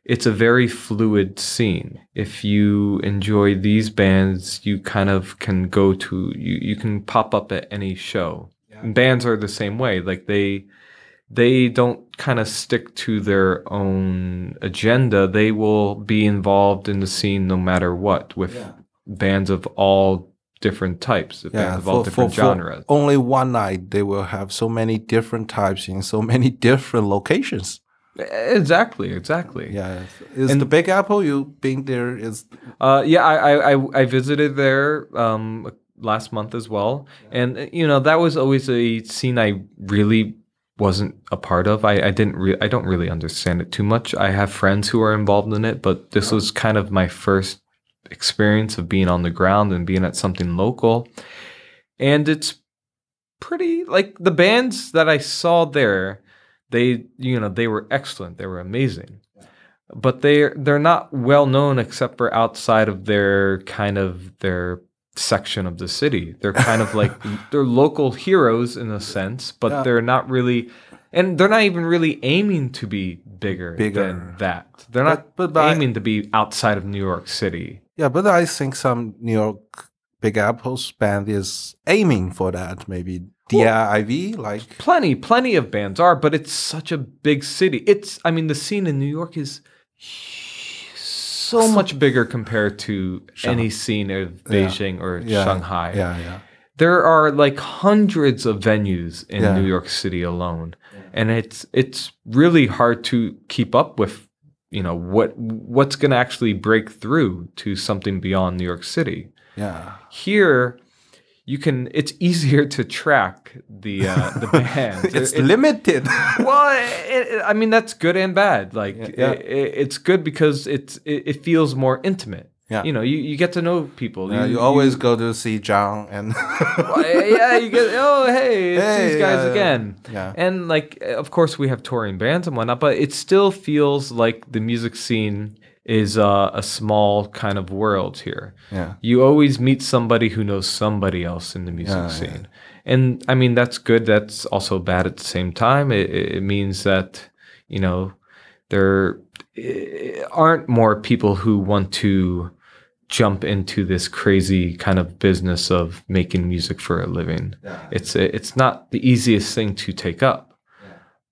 it's a very fluid scene. If you enjoy these bands, you kind of can go to you. You can pop up at any show. And bands are the same way. Like they they don't kind of stick to their own agenda. They will be involved in the scene no matter what with bands of all different types, of all different genres. only one night, they will have so many different types in so (laughs) many different locations. Exactly, exactly. Yeah, is the Big Apple you been there? Is Uh, yeah, I, I I visited there um last month as well, and uh, you know that was always a scene I really wasn't a part of. I I didn't re- I don't really understand it too much. I have friends who are involved in it, but this was kind of my first experience of being on the ground and being at something local, and it's pretty like the bands that I saw there. They you know they were excellent. They were amazing but they're they're not well known except for outside of their kind of their section of the city. They're kind of like (laughs) (laughs) they're local heroes in a sense, but Yeah. they're not really and they're not even really aiming to be bigger, Bigger. than that. They're not But- but by- aiming to be outside of New York City. Yeah, but I think some New York Big Apple's band is aiming for that. Maybe DIIV, like Plenty, plenty of bands are, but it's such a big city. It's, I mean, the scene in New York is so much bigger compared to any scene of Beijing or yeah, Shanghai. Yeah, yeah. There are like hundreds of venues in Yeah. New York City alone, and it's it's really hard to keep up with. You know what what's going to actually break through to something beyond New York City Yeah. here you can it's easier to track the uh, the (laughs) band It's It- limited. (laughs) well it, it- i mean that's good and bad like yeah. i- i- it's good because it's it, it feels more intimate Yeah. you know you, you get to know people Yeah, you always go to see John and (laughs) yeah you get oh hey it's Hey, these guys yeah, yeah. again Yeah. and like of course we have touring bands and whatnot but it still feels like the music scene is uh, a small kind of world here yeah. you always meet somebody who knows somebody else in the music Yeah, scene and i mean that's good that's also bad at the same time it, it means that you know there eh, aren't more people who want to jump into this crazy kind of business of making music for a living. It's it's not the easiest thing to take up.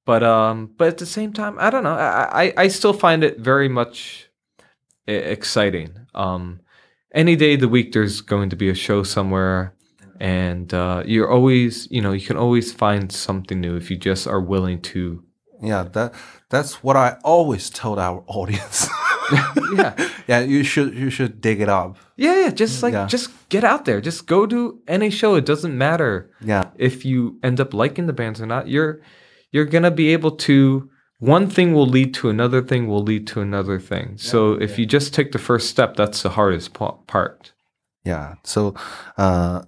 But um but at the same time i don't know. I i, I still find it very much e- exciting. Um any day of the week there's going to be a show somewhere and uh, you're always you know you can always find something new if you just are willing to Yeah, that that's what I always told our (laughs) audience. (laughs) yeah yeah, you should you should dig it up. yeah yeah just like Yeah. just get out there just go to any show it doesn't matter Yeah. if you end up liking the bands or not you're you're gonna be able to one thing will lead to another thing will lead to another thing so if you just take the first step that's the hardest part Yeah. So, uh,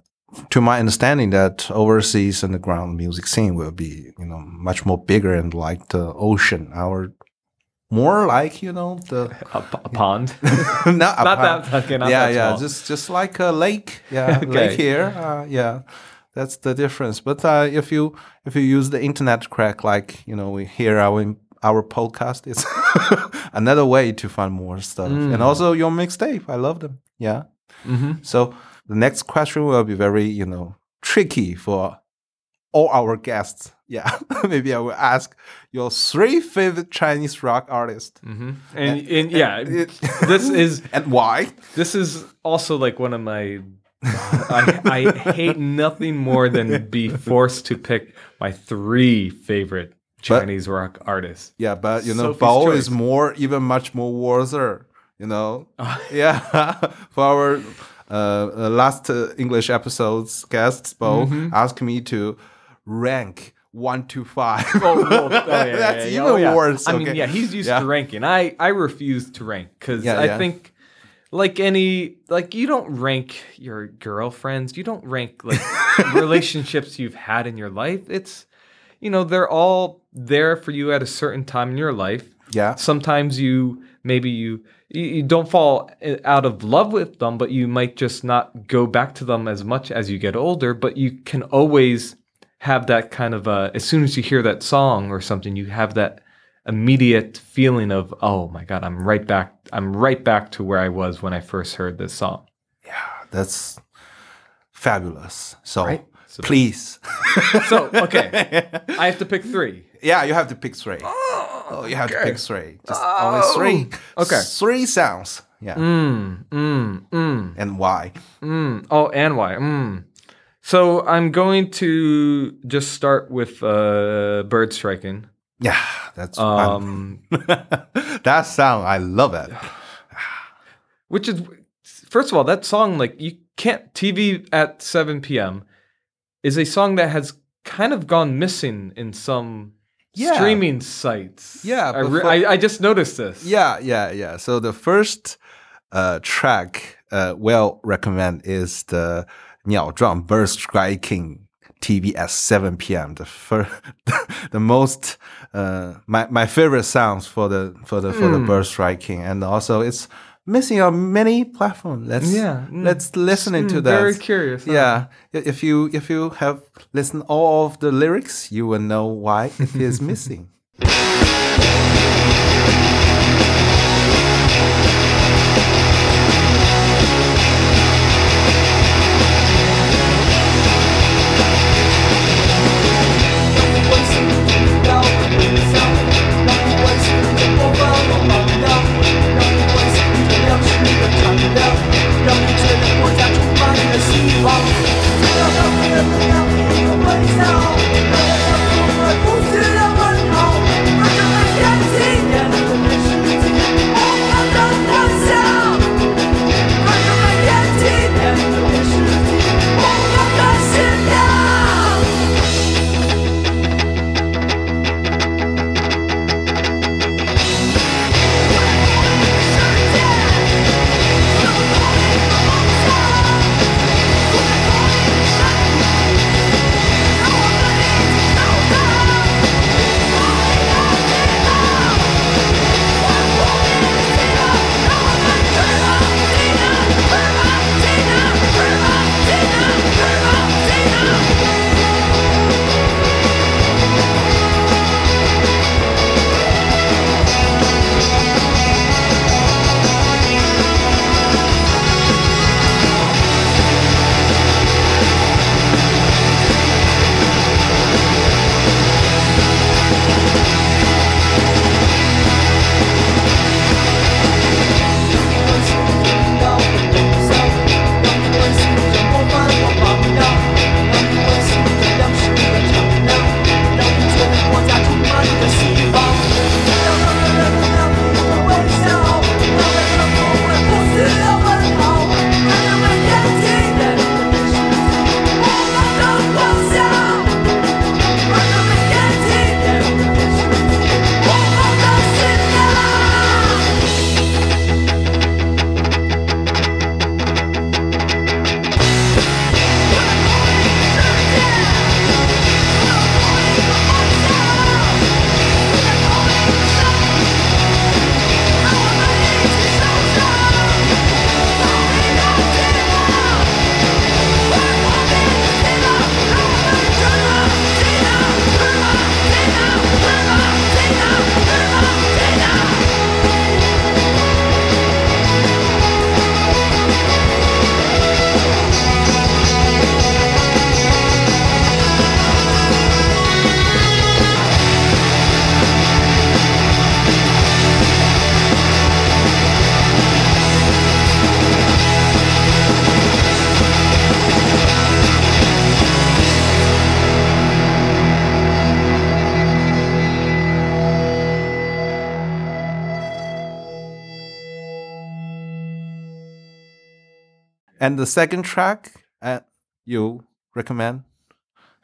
to my understanding, that overseas underground music scene will be, you know, much more bigger and like the ocean. Our more like, you know, the a, p- a pond (laughs) not, a (laughs) not pond. that okay not yeah, that yeah, small. just just like a lake. Yeah, (laughs) Okay. lake here. Uh, yeah, that's the difference. But uh, if you if you use the internet crack, like you know, we hear our our podcast, is another way to find more stuff. Mm. And also your mixtape, I love them. Yeah. Mhm. So the next question will be very you know tricky for all our guests. Yeah, (laughs) maybe I will ask your three favorite Chinese rock artists. Mhm. And, and yeah, it- this is (laughs) and why? this is also like one of my. I, I hate nothing more than (laughs) be forced to pick my three favorite Chinese rock artists. Yeah, but you know, Sophie's Bao choice. is more, even much more worthier. You know, yeah. For our uh, uh, last uh, English episodes, guests Bao Mm-hmm. asked me to rank one to five. Oh, oh, yeah, (laughs) That's yeah, even oh, yeah. worse. I mean, yeah, he's used to ranking. I I refuse to rank because I think, like any, like you don't rank your girlfriends. You don't rank like (laughs) relationships you've had in your life. It's, you know, they're all there for you at a certain time in your life. yeah, Sometimes you maybe you you don't fall out of love with them, but you might just not go back to them as much as you get older. But you can always have that kind of uh, as soon as you hear that song or something, you have that immediate feeling of oh my god, I'm right back. I'm right back to where I was when I first heard this song. Yeah, that's fabulous. So Right? So- please, So okay, (laughs) I have to pick three. yeah, you have to pick three. Oh, you have to pick three. Just only three. Okay. three sounds. Yeah, Mm, mm, mm. and why? Mm. Oh, and why? Mm. So I'm going to just start with uh, bird striking. Yeah, that's. Um, (laughs) that sound. I love it. (sighs) which is first of all, that song like you can't TV at 7 p.m. is a song that has kind of gone missing in some Yeah. streaming sites. Yeah, I, re- I, I just noticed this. Yeah, yeah, yeah. So the first uh, track uh, we'll recommend is the 鸟撞 Bird Striking TV at 7 p.m. The first, (laughs) the most uh, my my favorite sounds for the for the for the bird striking, and also it's missing on many platforms. Let's Yeah, mm. let's listen into Mm, that. very curious, huh? Yeah, if you if you have listened all of the lyrics, you will know why it is (laughs) missing. And the second track, uh, you recommend?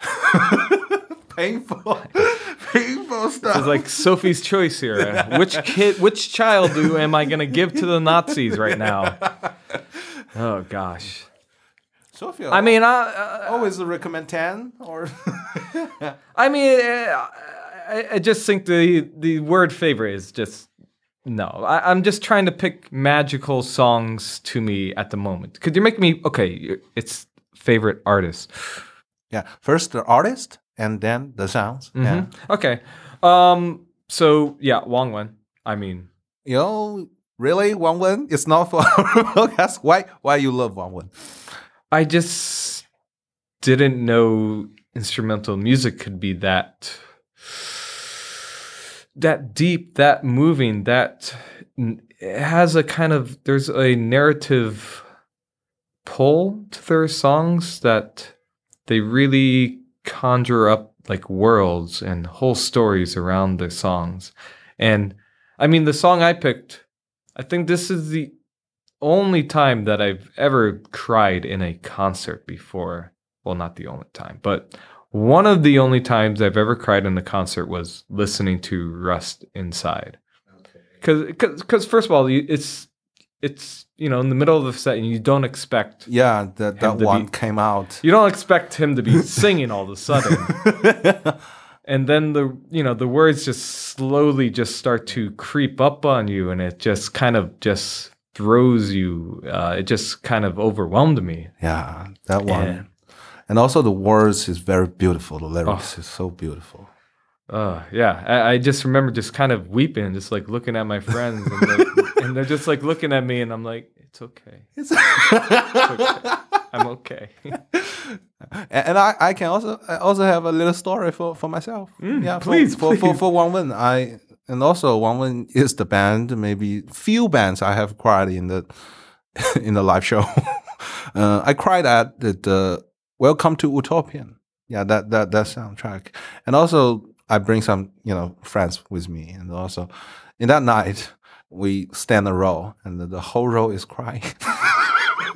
(laughs) painful, (laughs) painful stuff. It's like Sophie's choice here. Which kid, which child do am I going to give to the Nazis right now? (laughs) Oh gosh. Sophia, I mean, I, always recommend ten or I mean, uh, I, I just think the the word favorite is just no. I, I'm just trying to pick magical songs to me at the moment. Could you make me okay? It's favorite artist. yeah. First the artist and then the sounds. Yeah. Okay. Um. So yeah, Wang Wen. I mean, You know, really, Wang Wen? It's not for (laughs) our podcast. Why? Why you love Wang Wen? I just didn't know instrumental music could be that that deep, that moving, that has a kind of there's a narrative pull to their songs that they really conjure up like worlds and whole stories around their songs. And I mean the song I picked, I think this is the only time that I've ever cried in a concert before. Well, not the only time, but one of the only times I've ever cried in a concert was listening to Rust Inside. Because, because, first of all, it's it's you know in the middle of the set, and you don't expect Yeah, that that one be- came out. you don't expect him to be (laughs) singing all of a sudden. (laughs) and then the you know the words just slowly just start to creep up on you and it just kind of just throws you. Uh, it just kind of overwhelmed me. Yeah, that one. And- And also the words is very beautiful. The lyrics Oh. is so beautiful. Uh, yeah, I, I just remember just kind of weeping, just like looking at my friends, and they're, (laughs) and they're just like looking at me, and I'm like, it's okay, It's okay. (laughs) I'm okay. and I, I can also I also have a little story for, for myself. Mm, yeah, for, please, for, for for Wang Wen. I and also Wang Wen is the band, maybe few bands I have cried in the (laughs) in the live show. uh, I cried at the, the Welcome to Utopian. Yeah, that that that soundtrack. And also I bring some, you know, friends with me. And also in that night we stand a row and the, the whole row is crying. (laughs)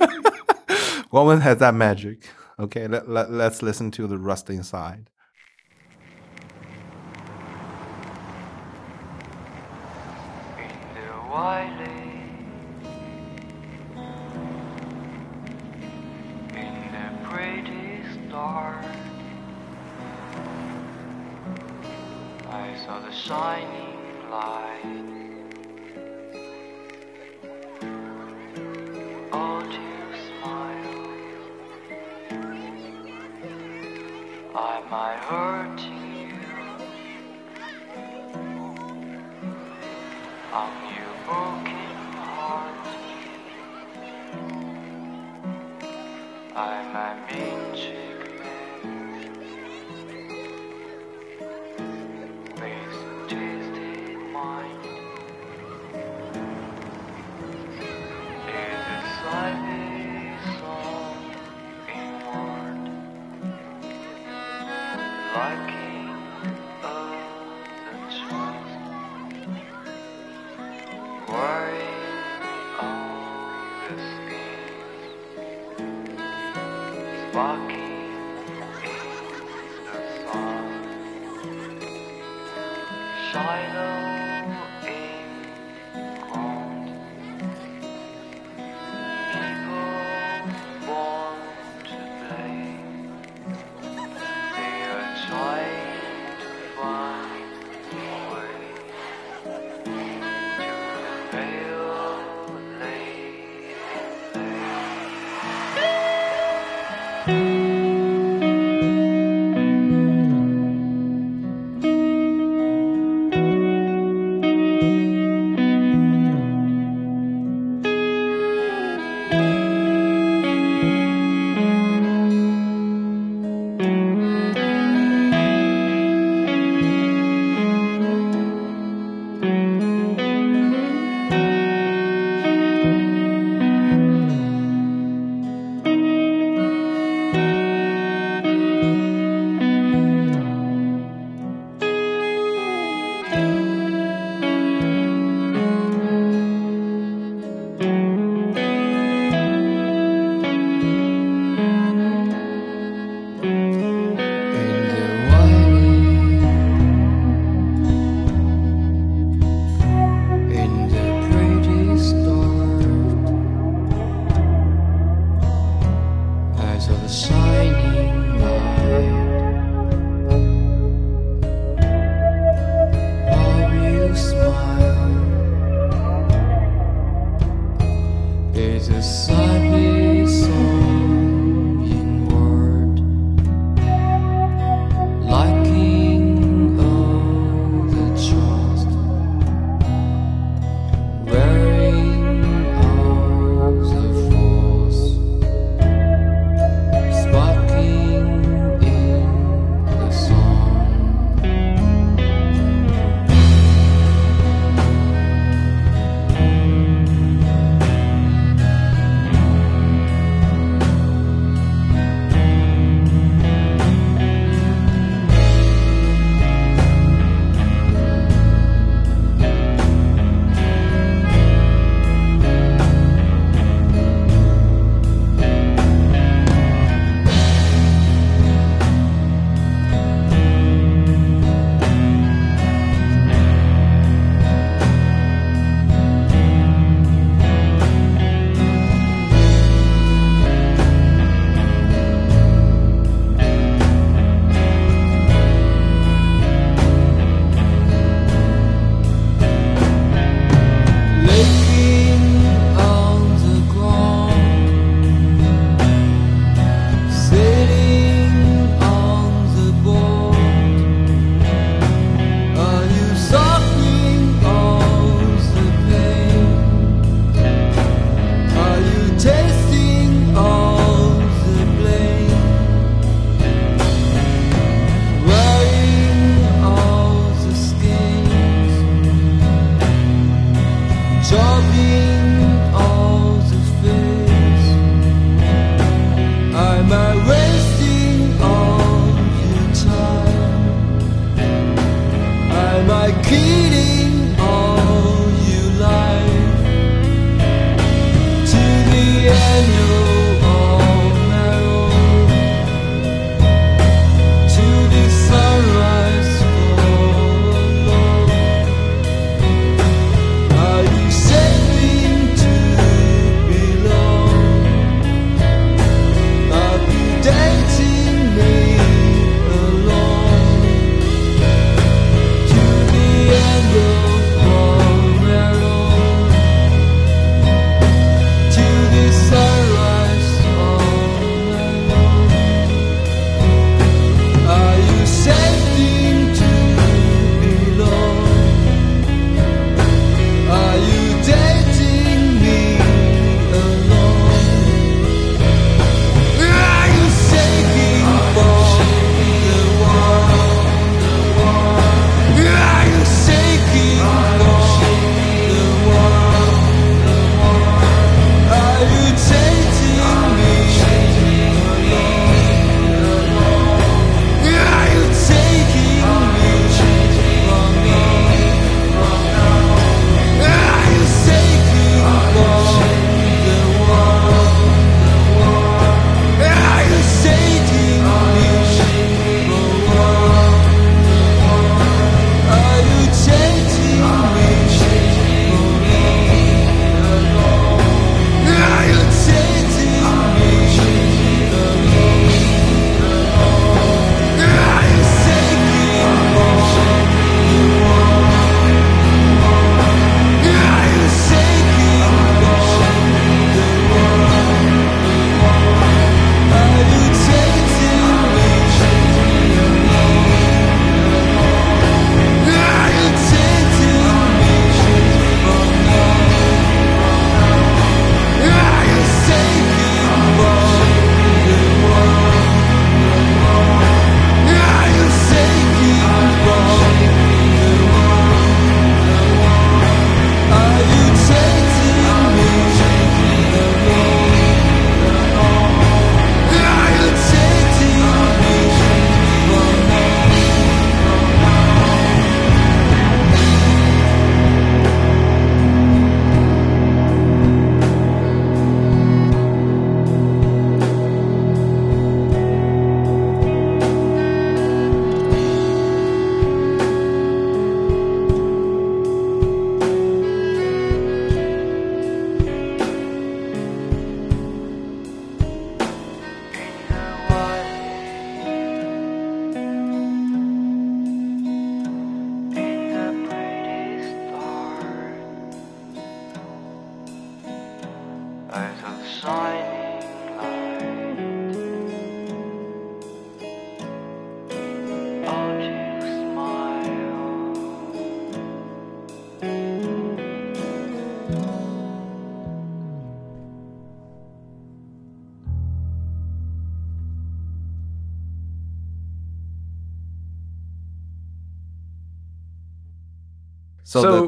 Wang Wen has that magic. Okay, let, let, let's listen to the rust inside. in the Wiley, star. I saw the shining light. Oh, to smile. Am I hurting you? I'm your broken heart. I'm a mean chick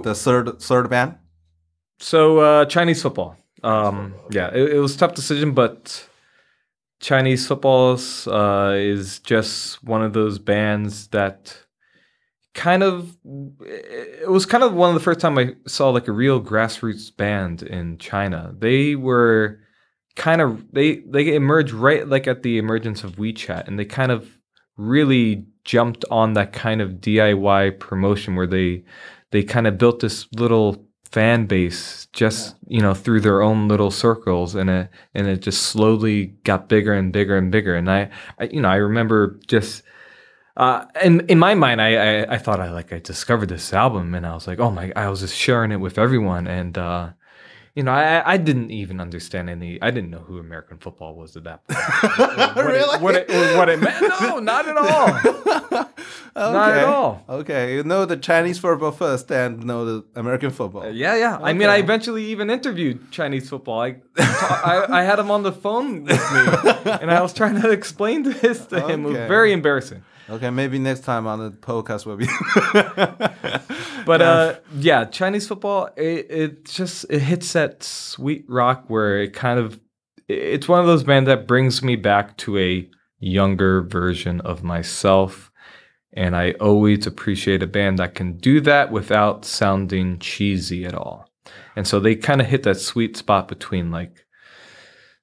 the, third third band. So uh, Chinese football. Um, yeah, it, it was a tough decision, but Chinese football uh, is just one of those bands that kind of it was kind of one of the first time I saw like a real grassroots band in China. They were kind of they they emerged right like at the emergence of WeChat, and they kind of really jumped on that kind of DIY promotion where they they kind of built this little fan base just you know through their own little circles and it and it just slowly got bigger and bigger and bigger. And I, I you know I remember just uh in in my mind I, I I thought I like I discovered this album and I was like oh my I was just sharing it with everyone and uh you know, I I didn't even understand any. I didn't know who American football was at that point. (laughs) what Really? It, what it what it meant? No, (laughs) not at all. Not at Okay. all. Okay, you know the Chinese football first, and know the American football. Uh, yeah, yeah. I mean, I eventually even interviewed Chinese football. I, I, I had him on the phone with me, and I was trying to explain this to him. It was very embarrassing. Okay, maybe next time on the podcast will be. (laughs) But uh, yeah, Chinese football, it, it just it hits that sweet rock where it kind of it's one of those bands that brings me back to a younger version of myself. And I always appreciate a band that can do that without sounding cheesy at all. And so they kind of hit that sweet spot between like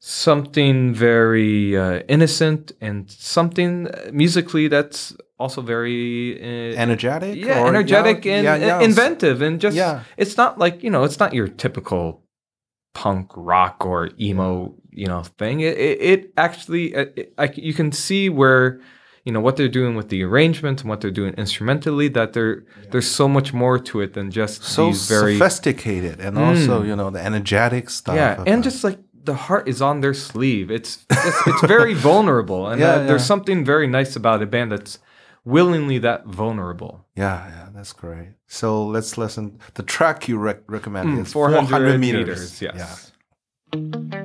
something very uh, innocent and something uh, musically that's also very uh, energetic. yeah, or energetic young- and yeah, young. inventive, and just Yeah. it's not like you know, it's not your typical punk rock or emo you know thing. It it, it actually uh, it, I, you can see where you know what they're doing with the arrangements and what they're doing instrumentally. That there there's so much more to it than just So these very sophisticated, and also you know the energetic stuff. yeah, and it. just like the heart is on their sleeve. It's it's, it's very (laughs) vulnerable, and Yeah, uh, there's something very nice about a band that's willingly that vulnerable. Yeah, yeah, that's great. So let's listen. The track you rec- recommend is 400, 400 meters. meters. Yes. Yeah.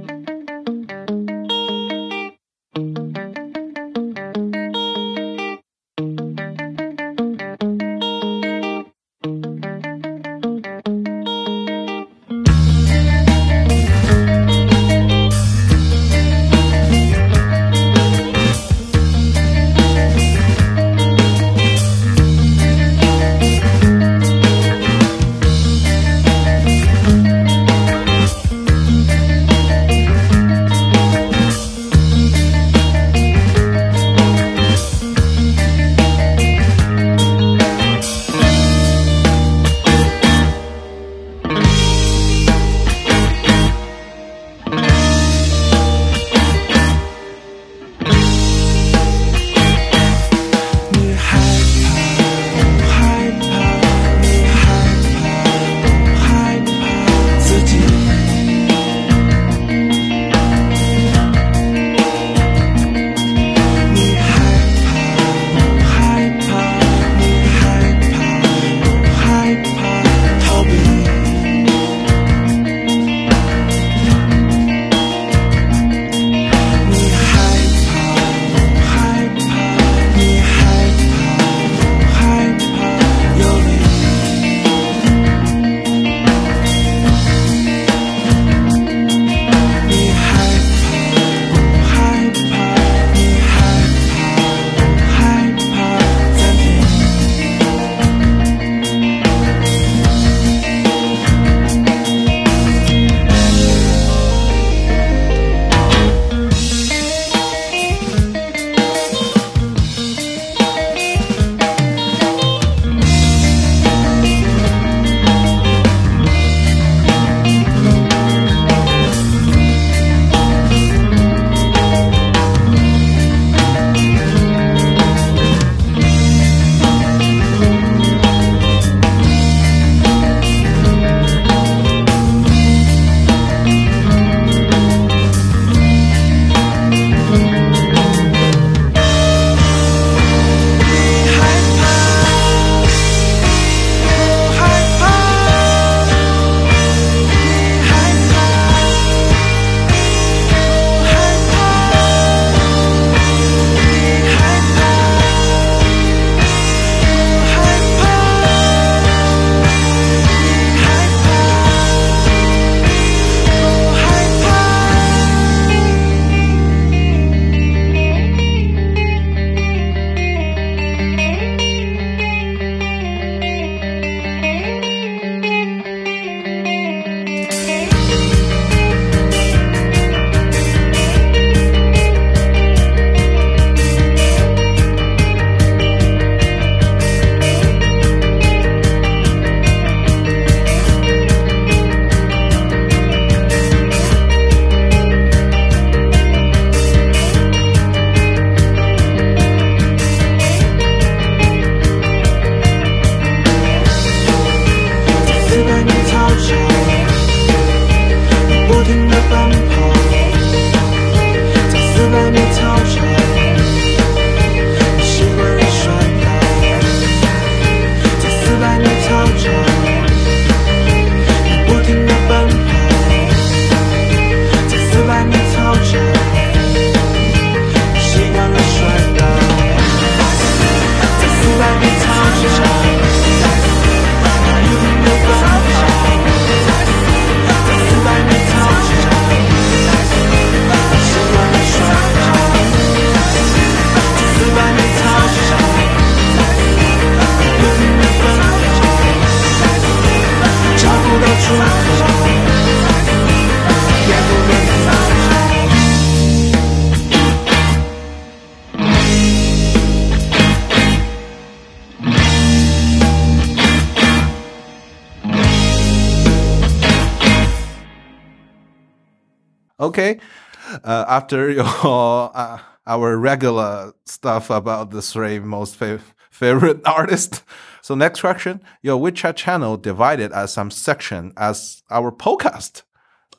After (laughs) your uh, our regular stuff about the three most fav- favorite (laughs) artists. So next question, your WeChat channel divided as some section as our podcast.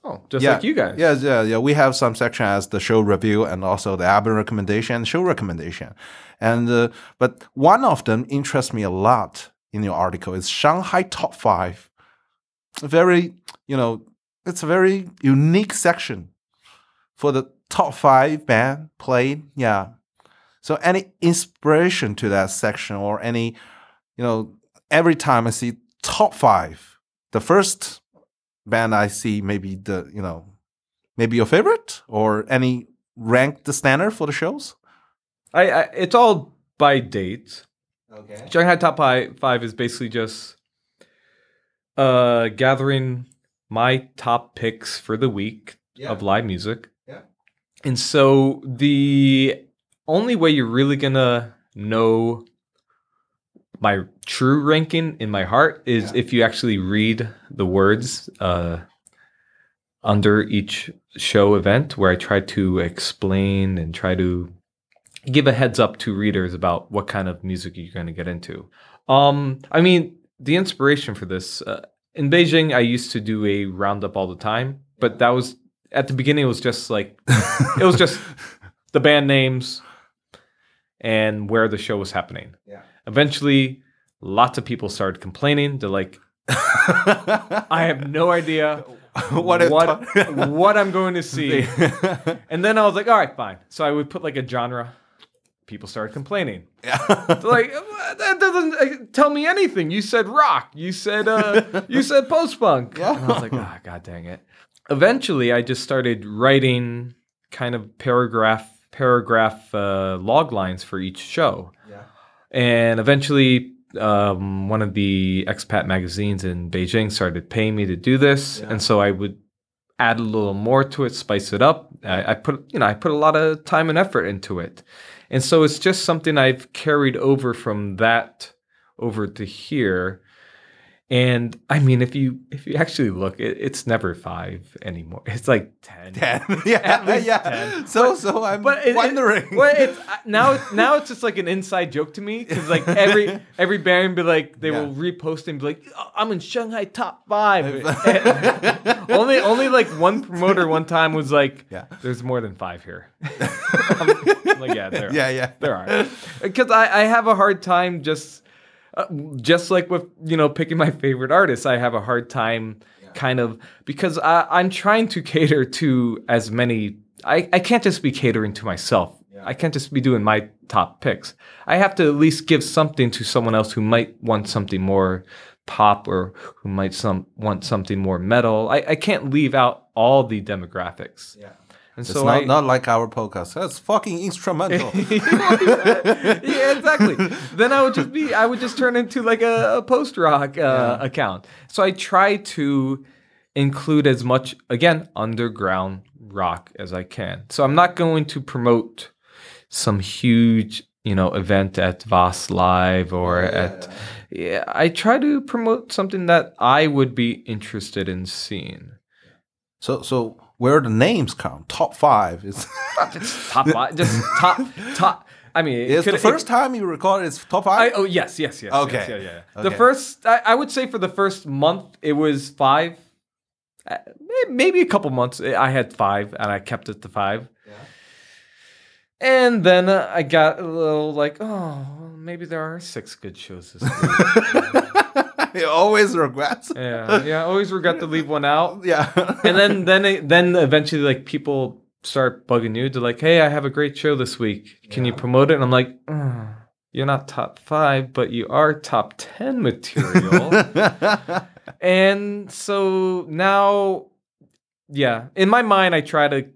Oh, just yeah, like you guys. Yeah, yeah, yeah. We have some section as the show review and also the album recommendation, show recommendation, and uh, but one of them interests me a lot in your article is Shanghai Top Five. Very, you know, it's a very unique section for the top five band played. Yeah. So any inspiration to that section or any, you know, every time I see top five, the first band I see maybe the you know maybe your favorite or any rank the standard for the shows. I, I it's all by date. Okay. Shanghai Top Five Five is basically just uh gathering my top picks for the week Yeah. of live music. And so the only way you're really gonna know my true ranking in my heart is Yeah. if you actually read the words uh, under each show event, where I try to explain and try to give a heads up to readers about what kind of music you're going to get into. Um, I mean, the inspiration for this uh, in Beijing, I used to do a roundup all the time, but that was at the beginning. It was just like (laughs) it was just the band names and where the show was happening. Yeah. Eventually, lots of people started complaining. They're like, I have no idea (laughs) what what, (laughs) what I'm going to see. And then I was like, all right, fine. So I would put like a genre. People started complaining. yeah. They're like "Uh, that doesn't uh, tell me anything. You said rock. You said uh, you said post punk. Yeah. And I was like, ah, god dang it. Eventually, I just started writing kind of paragraph paragraph uh, log lines for each show. Yeah. And eventually, um, one of the expat magazines in Beijing started paying me to do this, Yeah. and so I would add a little more to it, spice it up. I, I put, you know, I put a lot of time and effort into it, and so it's just something I've carried over from that over to here. And I mean, if you if you actually look, it, it's never five anymore. It's like ten. (laughs) Ten. (laughs) Yeah, yeah. 10. So, so I'm But it, it- wondering. well, it's (laughs) now now it's just like an inside joke to me because like every every band be like they Yeah. will repost and be like "Oh, I'm in Shanghai top five. only only like one promoter one time was like Yeah. there's more than five here. I'm, I'm like yeah there yeah, yeah. there are because I I have a hard time just uh, just like with you know picking my favorite artists i have a hard time kind of because I, i'm trying to cater to as many i, I can't just be catering to myself. I can't just be doing my top picks. I have to at least give something to someone else who might want something more pop or who might some want something more metal. I, I can't leave out all the demographics. Yeah. And It's so not, I, not like our podcast. That's fucking instrumental. (laughs) yeah, exactly. then I would just be, I would just turn into like a, a post rock uh, account. So I try to include as much, again, underground rock as I can. So I'm not going to promote some huge, you know, event at Voss Live or at, yeah, I try to promote something that I would be interested in seeing. so, so where the names come? Top five is. It's top five, just top, top. I mean, it's the it- first time you recorded. It's top I, five. oh yes, yes, yes. Okay. yes, yeah, yeah. The Okay. first, I, I would say, for the first month, it was five. Uh, maybe a couple months, I had five, and I kept it to five. And then uh, I got a little like, oh, maybe there are six good shows this week. (laughs) (laughs) you always regrets. yeah, yeah. I always regret to leave one out. (laughs) Yeah. And then, then, it, then eventually, like people start bugging you. They're like, "Hey, I have a great show this week. Can you promote it?" And I'm like, "Oh, "You're not top five, but you are top ten material." (laughs) and so now yeah in my mind i try to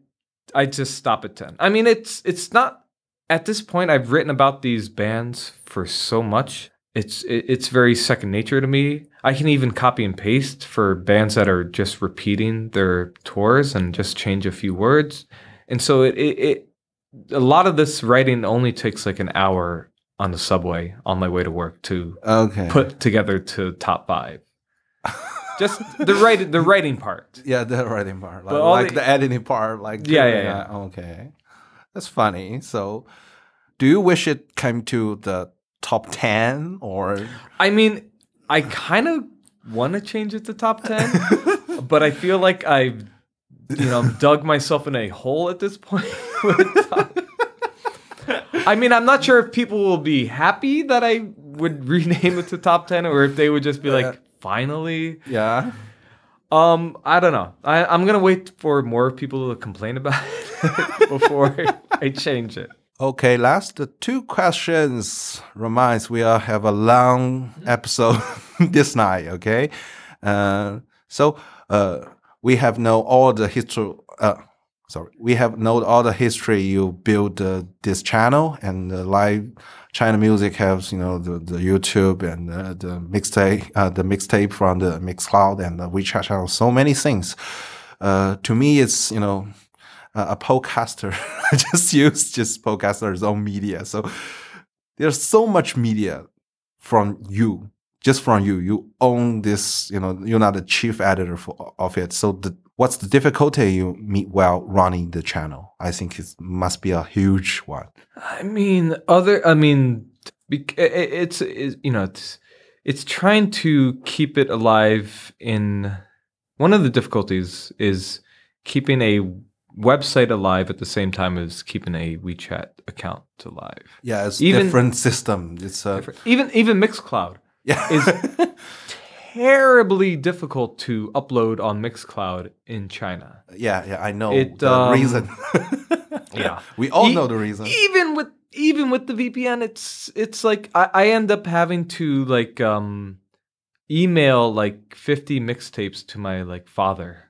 i just stop at 10 i mean it's it's not at this point i've written about these bands for so much it's it's very second nature to me i can even copy and paste for bands that are just repeating their tours and just change a few words and so it it, it a lot of this writing only takes like an hour on the subway on my way to work to okay. put together to top five. Just the writing, the writing part. (laughs) yeah, the writing part, like, like the- the, editing part, like Yeah, yeah, that. Okay, that's funny. So, do you wish it came to the top ten or? I mean, I kind of want to change it to top ten, (laughs) but I feel like I've you know, dug myself in a hole at this point. (laughs) I mean, I'm not sure if people will be happy that I would (laughs) rename it to top 10 or if they would just be like, finally. Yeah. Um, I don't know. I, I'm gonna wait for more people to complain about it before I change it. Okay, last two questions. Reminds we are have a long episode (laughs) this night. Okay, uh, so uh, we have know all the history. Uh, sorry, we have know all the history you built uh, this channel and the live China music has you know the, the YouTube and uh, the mixtape, uh, the mixtape from the Mixcloud and the WeChat channel. So many things. Uh, to me, it's you know uh, a podcaster. (laughs) Just use just podcaster's own media. So there's so much media from you, just from you. You own this. You know, you're not the chief editor for, of it. So the what's the difficulty you meet while running the channel? I think it must be a huge one. I mean, other. I mean, it's, it's you know, it's it's trying to keep it alive. In one of the difficulties is keeping a website alive at the same time as keeping a WeChat account alive. Yeah, it's Even- different system. It's a Even even Mixcloud yeah. is (laughs) terribly difficult to upload on Mixcloud in China. yeah, yeah. I know It, the um, reason. (laughs) Yeah. (laughs) we all E- know the reason. Even with even with the VPN, it's it's like I, I end up having to like um email like 50 mixtapes to my like father.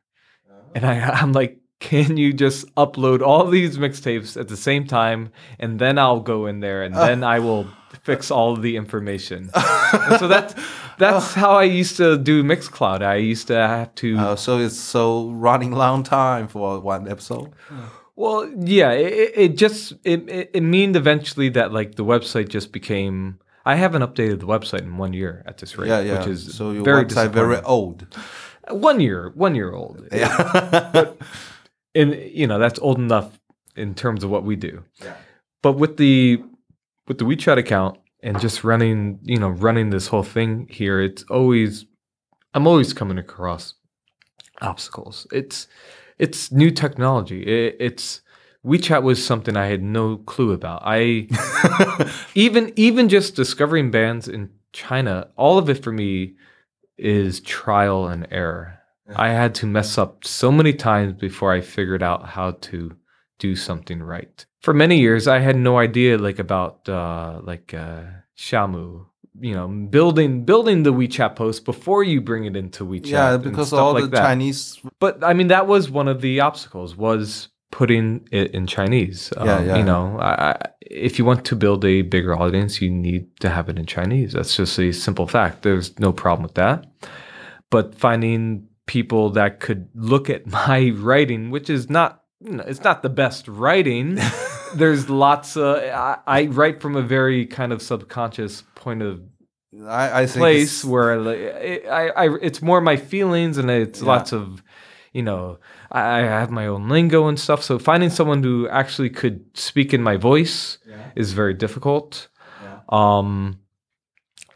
And I I'm like, can you just upload all these mixtapes at the same time and then I'll go in there and then I will fix all the information. (laughs) So that's that's how I used to do Mixcloud. I used to have to Uh, so it's so running long time for one episode. Well, yeah, it, it- just it, it it eventually that like the website just became. I haven't updated the website in one year at this rate, Yeah, yeah. which is so your very website very old. one year, one year old. Yeah. And you know that's old enough in terms of what we do. Yeah. But with the with the WeChat account and just running, you know, running this whole thing here, it's always I'm always coming across obstacles. It's it's new technology. It, it's WeChat was something I had no clue about. I (laughs) even even just discovering bands in China, all of it for me is trial and error. I had to mess up so many times before I figured out how to do something right. For many years, I had no idea like about uh, like uh, Xiumi. You know, building building the WeChat post before you bring it into WeChat. yeah, because all like the that. Chinese. But I mean, that was one of the obstacles was putting it in Chinese. Yeah, Um, yeah. You know, I, if you want to build a bigger audience, you need to have it in Chinese. That's just a simple fact. There's no problem with that. But finding people that could look at (laughs) my writing, which is not it's not the best writing. (laughs) There's lots of, I, I write from a very kind of subconscious point of I, I place where it, I, I, it's more my feelings and it's Yeah. lots of, you know, I, I have my own lingo and stuff. So finding someone who actually could speak in my voice is very difficult. Um,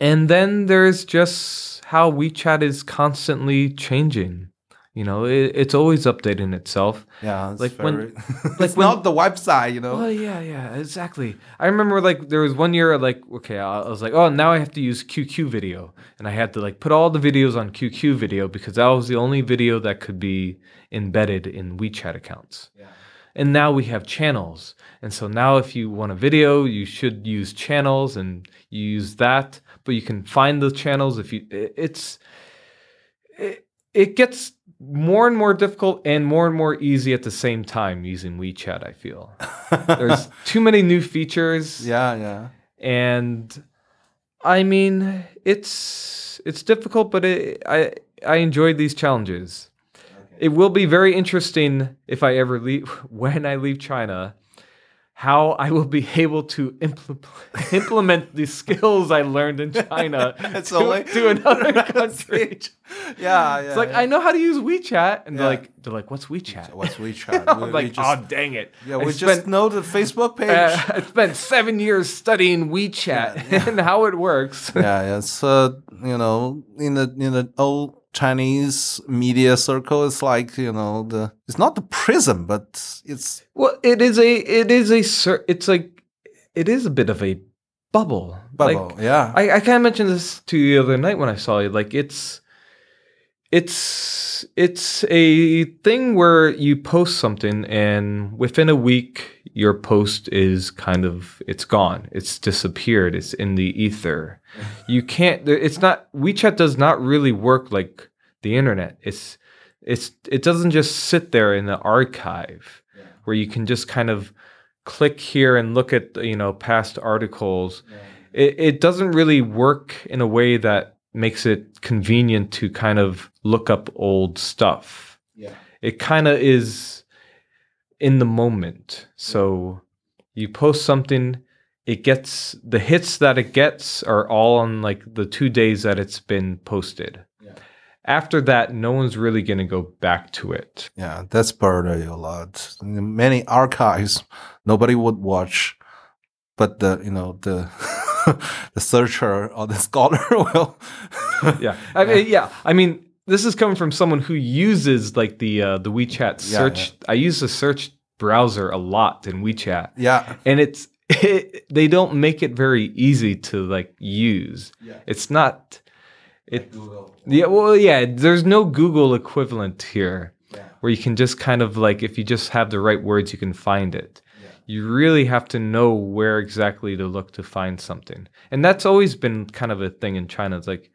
and then there's just how WeChat is constantly changing. You know, it, it's always updating itself. yeah, it's like when- (laughs) (laughs) like it's when- not the website, you know. Oh yeah, yeah, exactly. I remember like there was one year like okay, I I was like, oh, now I have to use QQ video, and I had to like put all the videos on QQ video because that was the only video that could be embedded in WeChat accounts. Yeah. And now we have channels, and so now if you want a video, you should use channels, and you use that. But you can find the channels if you. It's it, it gets more and more difficult and more and more easy at the same time using WeChat. I feel (laughs) there's too many new features yeah, yeah. and i mean it's it's difficult but it, i i enjoyed these challenges it will be very interesting if i ever leave (laughs) when i leave china how i will be able to impl- (laughs) implement the skills i learned in china (laughs) It's to, to another (laughs) country Yeah, yeah. it's like yeah. i know how to use wechat and they're like they're like what's wechat What's WeChat? i'm We- we like just- oh dang it yeah, I we just spent- know the Facebook page. uh, I spent seven years studying WeChat Yeah, yeah. and how it works. yeah, it's uh, you know, in the in the old Chinese media circle is like you know the it's not the prism, but it's Well, it is a it is a it's like it is a bit of a bubble. bubble. Like, yeah, I, I kind of mentioned this to you the other night when I saw you. Like it's it's it's a thing where you post something and within a week your post is kind of it's gone. It's disappeared. It's in the ether. You can't it's not WeChat does not really work like the internet. It's it's it doesn't just sit there in the archive where you can just kind of click here and look at you know past articles it, it doesn't really work in a way that makes it convenient to kind of look up old stuff. Yeah. It kind of is in the moment. So you post something, it gets the hits that it gets are all on like the two days that it's been posted. Yeah. After that, no one's really going to go back to it. yeah, that's bothered you a lot. Many archives, nobody would watch, but the you know the (laughs) the searcher or the scholar (laughs) will. yeah. I mean, yeah. I mean, this is coming from someone who uses like the uh, the WeChat Yeah, search. I use the search browser a lot in WeChat, yeah, and it's it, they don't make it very easy to like use. Yeah. It's not. It yeah. Well, yeah. There's no Google equivalent here where you can just kind of like if you just have the right words, you can find it. You really have to know where exactly to look to find something, and that's always been kind of a thing in China. It's like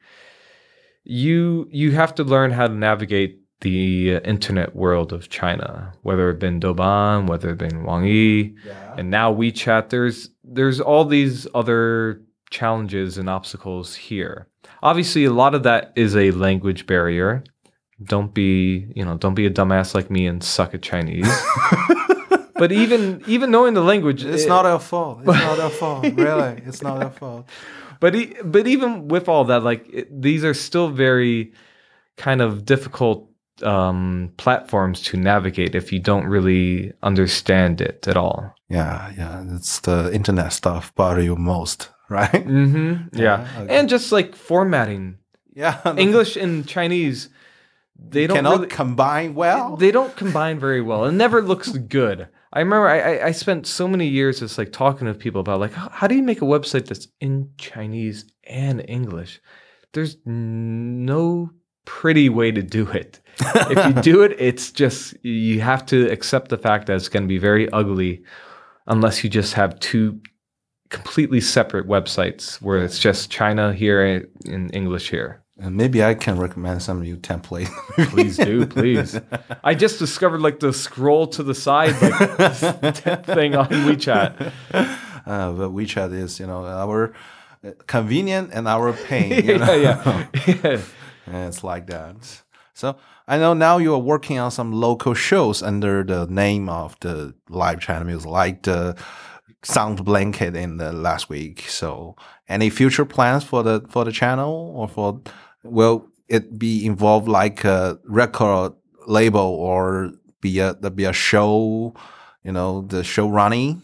you you have to learn how to navigate the internet world of China, whether it been Douban, whether it been Wang Yi, and now WeChat. There's there's all these other challenges and obstacles here. Obviously, a lot of that is a language barrier. Don't be you know don't be a dumbass like me and suck at Chinese. (laughs) but even even knowing the language, It's it- not our fault. It's not our fault. (laughs) Really, it's not our fault. but e- but even with all that, like it, these are still very kind of difficult um, platforms to navigate if you don't really understand it at all. Yeah, yeah. It's the internet stuff bother you most, (laughs) right? Mm-hmm. Yeah, okay. and just like formatting Yeah. (laughs) English and Chinese, they don't cannot really, combine well. they don't combine very well. It never looks good. I remember I, I, I spent so many years just like talking to people about like how, how do you make a website that's in Chinese and English? There's no pretty way to do it. If you do it, it's just you have to accept the fact that it's going to be very ugly, unless you just have two completely separate websites where it's just China here and English here. And maybe I can recommend some new template. (laughs) Please do, please. I just discovered like the scroll to the side like (laughs) (laughs) thing on WeChat. uh, but WeChat is, you know, our uh, convenient and our pain. You know? yeah, yeah. yeah. It's like that. So I know now you are working on some local shows under the name of the live China music, like the Sound Blanket in the last week. So any future plans for the for the channel or for will it be involved like a record label or be a be a show, you know, the show running?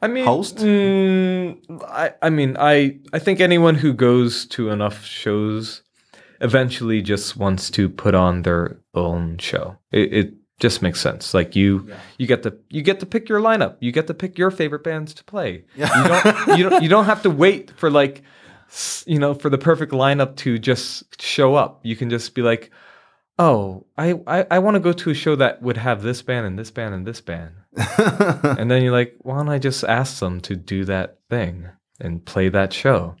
I mean, Host? mm, I, I mean, I, I think anyone who goes to enough shows eventually just wants to put on their own show. It, it just makes sense. Like you, you get to you get to pick your lineup. You get to pick your favorite bands to play. (laughs) You don't you don't you don't have to wait for like you know for the perfect lineup to just show up. You can just be like. Oh, I, I, I want to go to a show that would have this band and this band and this band (laughs) and then you're like, why don't I just ask them to do that thing and play that show?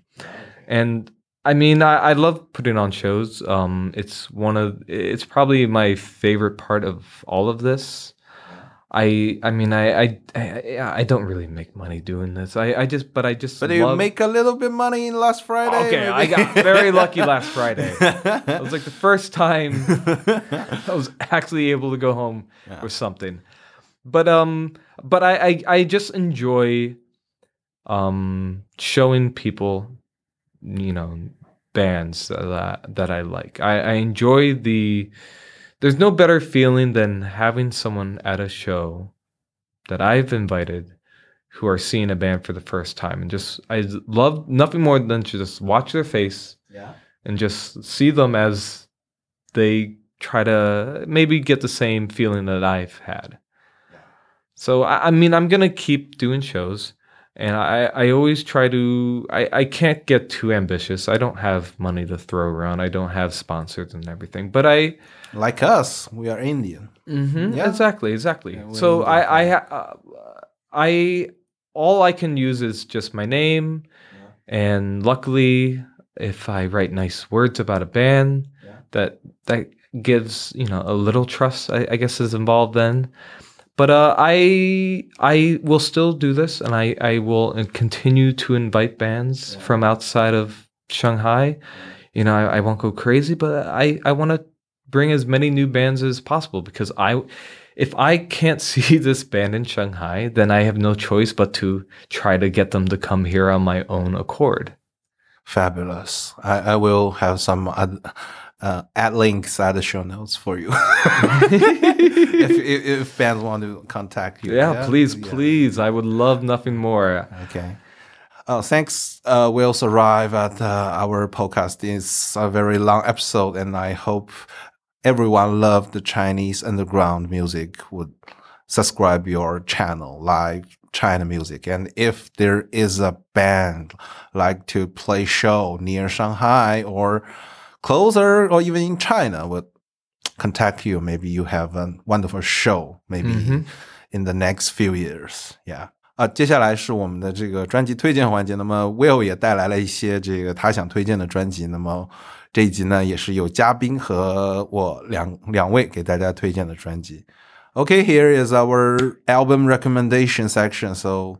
And I mean, I, I love putting on shows. Um, it's one of it's probably my favorite part of all of this. I I mean, I I I, I don't really make money doing this. I, I just but I just But you love- make a little bit money in last Friday. Okay, I got very lucky last Friday. (laughs) It was like the first time (laughs) I was actually able to go home with something. But um, but I I, I just enjoy um showing people, you know, bands that that I like. I, I enjoy the. There's no better feeling than having someone at a show that I've invited who are seeing a band for the first time and just I love nothing more than to just watch their face Yeah. and just see them as they try to maybe get the same feeling that I've had. So I, I mean, I'm gonna keep doing shows, and I, I always try to. I, I can't get too ambitious. I don't have money to throw around. I don't have sponsors and everything. But I, Like us, we are Indian. Mhm, Yeah. exactly, exactly. we're so in I, I, uh, I, all I can use is just my name, and luckily, if I write nice words about a band, that that gives you know a little trust. I, I guess is involved then. But uh, I I will still do this, and I I will uh, continue to invite bands from outside of Shanghai. You know, I, I won't go crazy, but I I want to bring as many new bands as possible because I if I can't (laughs) see this band in Shanghai, then I have no choice but to try to get them to come here on my own accord. Fabulous. I, I will have some ad, uh, ad links at the show notes for you. (laughs) (laughs) if, if, if bands want to contact you. Yeah, please, Yeah. please. I would love nothing more. Okay. Oh, thanks. Uh, we also arrive at uh, our podcast. It's a very long episode, and I hope everyone loved the Chinese underground music would subscribe your channel, live China music. And if there is a band like to play show near Shanghai or closer or even in China, would contact you. Maybe you have a wonderful show. Maybe mm -hmm. in the next few years. Yeah. 啊，接下来是我们的这个专辑推荐环节。那么 Will 也带来了一些这个他想推荐的专辑。那么这一集呢，也是有嘉宾和我两两位给大家推荐的专辑。Okay, here is our album recommendation section. So,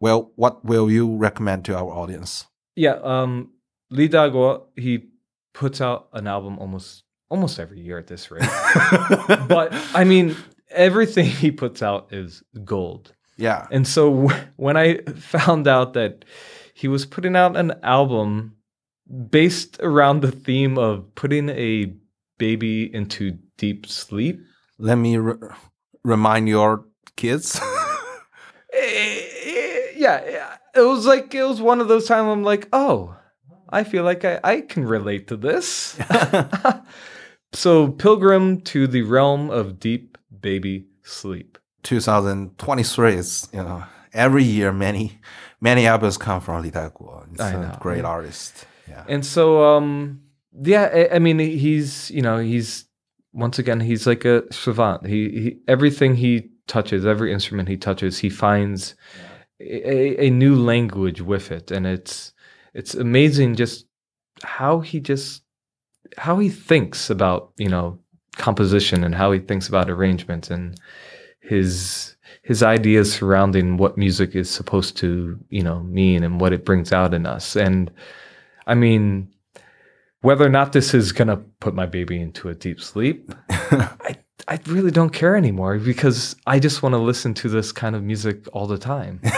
well, what will you recommend to our audience? Yeah, um, Li Daiguo, he puts out an album almost almost every year at this rate. (laughs) but I mean, everything he puts out is gold. yeah, And so w- (laughs) when I found out that he was putting out an album based around the theme of putting a baby into deep sleep, let me re- remind your kids. eh, eh, yeah, yeah, it was like it was one of those times I'm like, oh, I feel like I, I can relate to this. (laughs) (laughs) so, Pilgrim to the Realm of Deep Baby Sleep. 2023 is you know every year many many albums come from Li Daiguo. He's a know, great yeah. artist. Yeah. And so, um, yeah, I, I mean, he's you know he's once again he's like a savant. He, he everything he touches, every instrument he touches, he finds a, a new language with it, and it's it's amazing just how he just how he thinks about you know composition and how he thinks about arrangements and his his ideas surrounding what music is supposed to you know mean and what it brings out in us and i mean whether or not this is going to put my baby into a deep sleep (laughs) i i really don't care anymore because i just want to listen to this kind of music all the time (laughs)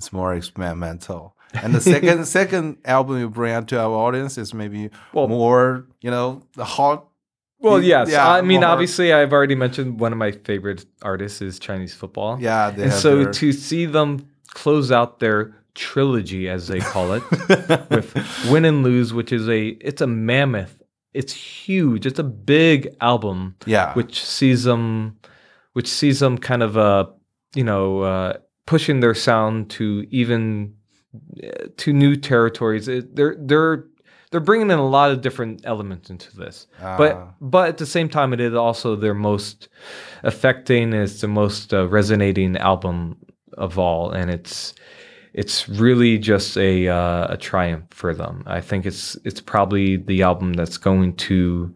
it's more experimental. And the second second album you bring out to our audience is maybe Well- more, you know, the hot. well yes Yeah, i mean more- obviously i've already mentioned one of my favorite artists is chinese football Yeah, they and so their- to see them close out their trilogy as they call it (laughs) with win and lose which is a it's a mammoth it's huge it's a big album yeah, which sees them which sees them kind of uh you know uh pushing their sound to even to new territories. It- they're they're they're bringing in a lot of different elements into this. But Ah. but at the same time it is also their most affecting it's the most uh, resonating album of all. And it's it's really just a uh, a triumph for them. I think it's it's probably the album that's going to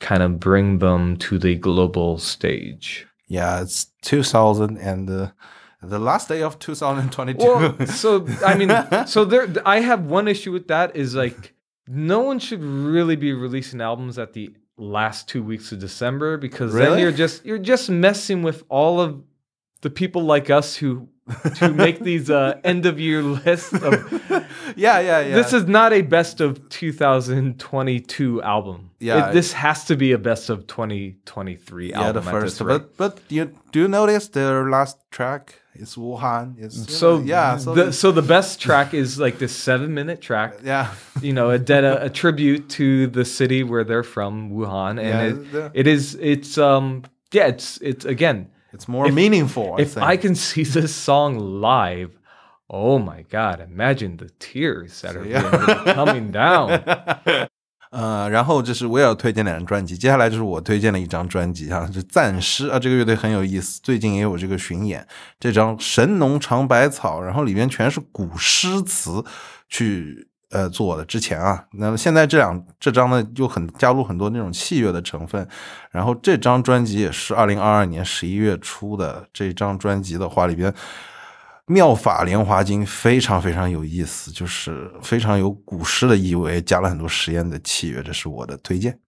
kind of bring them to the global stage. Yeah, it's 2000 and uh, the last day of 2022. well so i mean (laughs) so there i have one issue with that is like no one should really be releasing albums at the last two weeks of december because then you're just you're just messing with all of the people like us who to make these uh, (laughs) end of year lists of yeah, yeah, yeah. this is not a best of 2022 album Yeah. It- this has to be a best of 2023 yeah, the album at first. But but you do you notice their last track It's Wuhan. It's So know, yeah. So the, so the best track is like this seven minute track. yeah. You know, a, dead, a, a tribute to the city where they're from, Wuhan, and Yeah, it, it is it's um yeah it's it's again It's more meaningful. I if think. I can see this song live, oh my god! Imagine the tears that are really coming down. (laughs) 呃，然后这是我也要推荐两张专辑，接下来就是我推荐的一张专辑哈，是暂时啊，这个乐队很有意思，最近也有这个巡演，这张《神农尝百草》，然后里面全是古诗词去呃做的。之前啊，那么现在这两这张呢，就很加入很多那种器乐的成分，然后这张专辑也是二零二二年十一月出的，这张专辑的话里边。妙法莲华经非常非常有意思，就是非常有古诗的意味，加了很多实验的契约，这是我的推荐。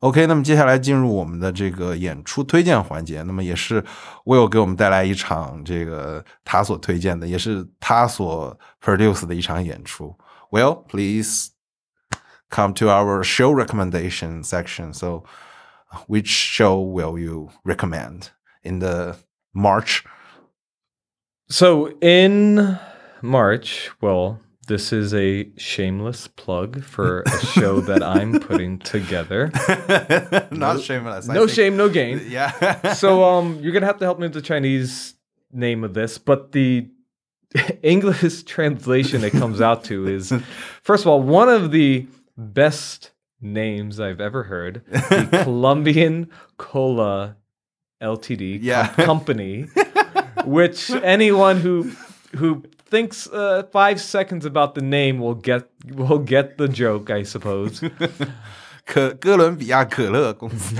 OK，那么接下来进入我们的这个演出推荐环节，那么也是 Will 给我们带来一场这个他所推荐的，也是他所 produce 的一场演出。Will please come to our show recommendation section. So, which show will you recommend in the March? So in March, well, this is a shameless plug for a show that I'm putting together. (laughs) Not shameless. No shame, no gain. (laughs) Yeah. So um, you're gonna have to help me with the Chinese name of this, but the (laughs) English translation it comes out to is, first of all, one of the best names I've ever heard. The Colombian Cola Ltd. com- Yeah. company, which anyone who who thinks uh, five seconds about the name will get will get the joke, I suppose. (laughs) 可哥伦比亚可乐公司。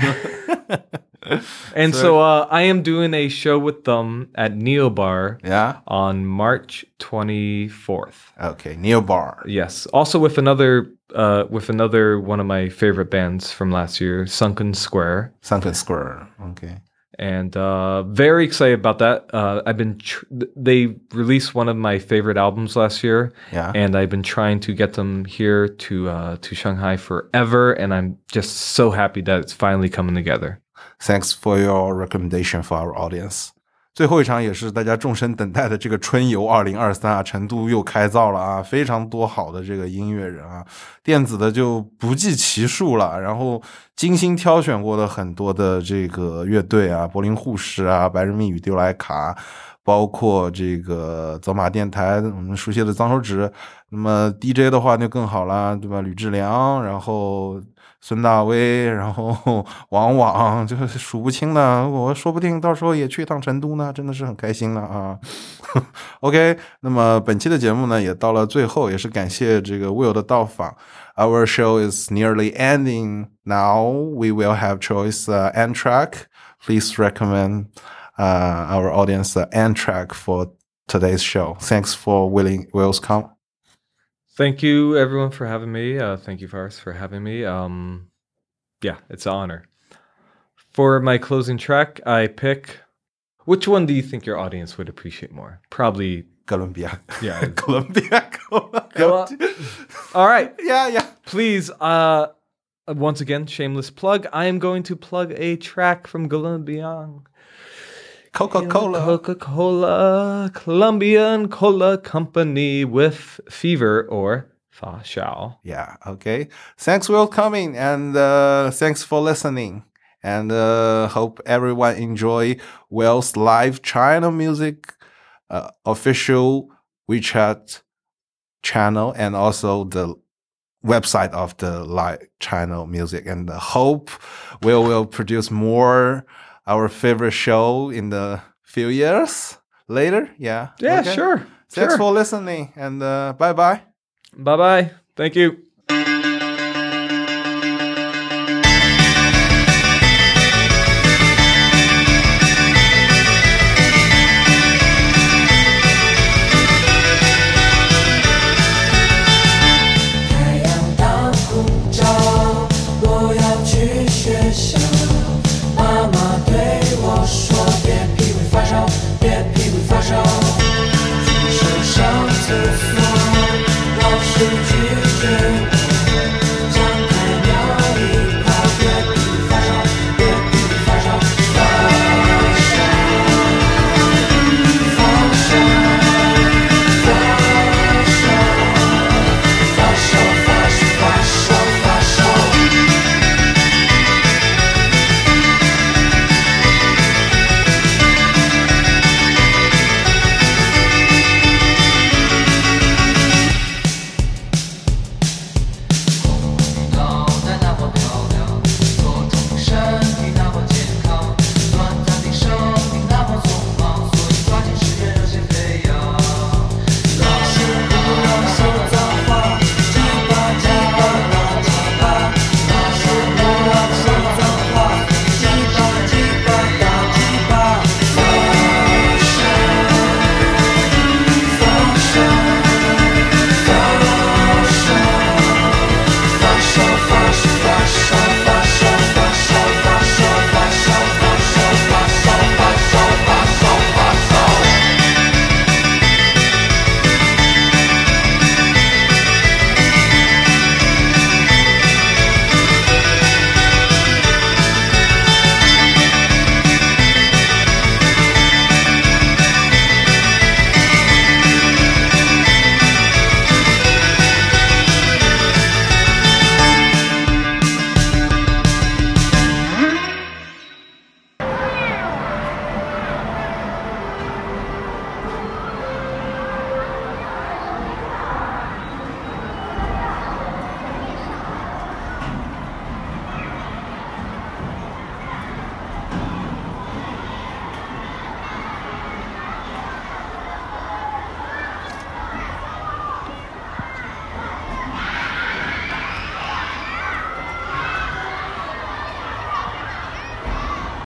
And so uh, I am doing a show with them at Neo Bar yeah. on March 24th. Okay. Neo Bar. Yes, also with another uh, with another one of my favorite bands from last year, Sunken Square, Sunken Square. Okay. and uh, very excited about that. Uh, I've been tr- they released one of my favorite albums last year, Yeah. and I've been trying to get them here to uh, to Shanghai forever, and I'm just so happy that it's finally coming together. Thanks for your recommendation for our audience. 最后一场也是大家众生等待的这个春游二零二三啊，成都又开造了啊，非常多好的这个音乐人啊，电子的就不计其数了，然后精心挑选过的很多的这个乐队啊，柏林护士啊，白日密语、丢莱卡，包括这个走马电台我们熟悉的脏手指，那么 DJ 的话就更好啦，对吧？吕志良，然后孙大威，然后王莽，就是数不清的。我说不定到时候也去一趟成都呢，真的是很开心了啊。OK，那么本期的节目呢也到了最后，也是感谢这个 Will 的到访。Our show is nearly ending now. We will have choice uh, end track. Please recommend uh, our audience the end track for today's show. Thanks for willing Will's come. Thank you, everyone, for having me. Uh, thank you, Faris, for having me. Um, yeah, it's an honor. For my closing track, I pick. Which one do you think your audience would appreciate more? Probably Colombia. Yeah, (laughs) Colombia. All right. (laughs) Yeah, yeah. Please, uh, once again, shameless plug. I am going to plug a track from Colombia. Coca Cola. Coca Cola, Colombian Cola Company with Fever or Fa Shao. Yeah, okay. Thanks for coming and uh, thanks for listening. And uh, hope everyone enjoy Wells live China music uh, official WeChat channel and also the website of the live channel music. And hope we will produce more our favorite show in the few years later. Yeah. Yeah, okay. sure. Thanks sure. for listening and uh, bye bye. Bye bye. Thank you. "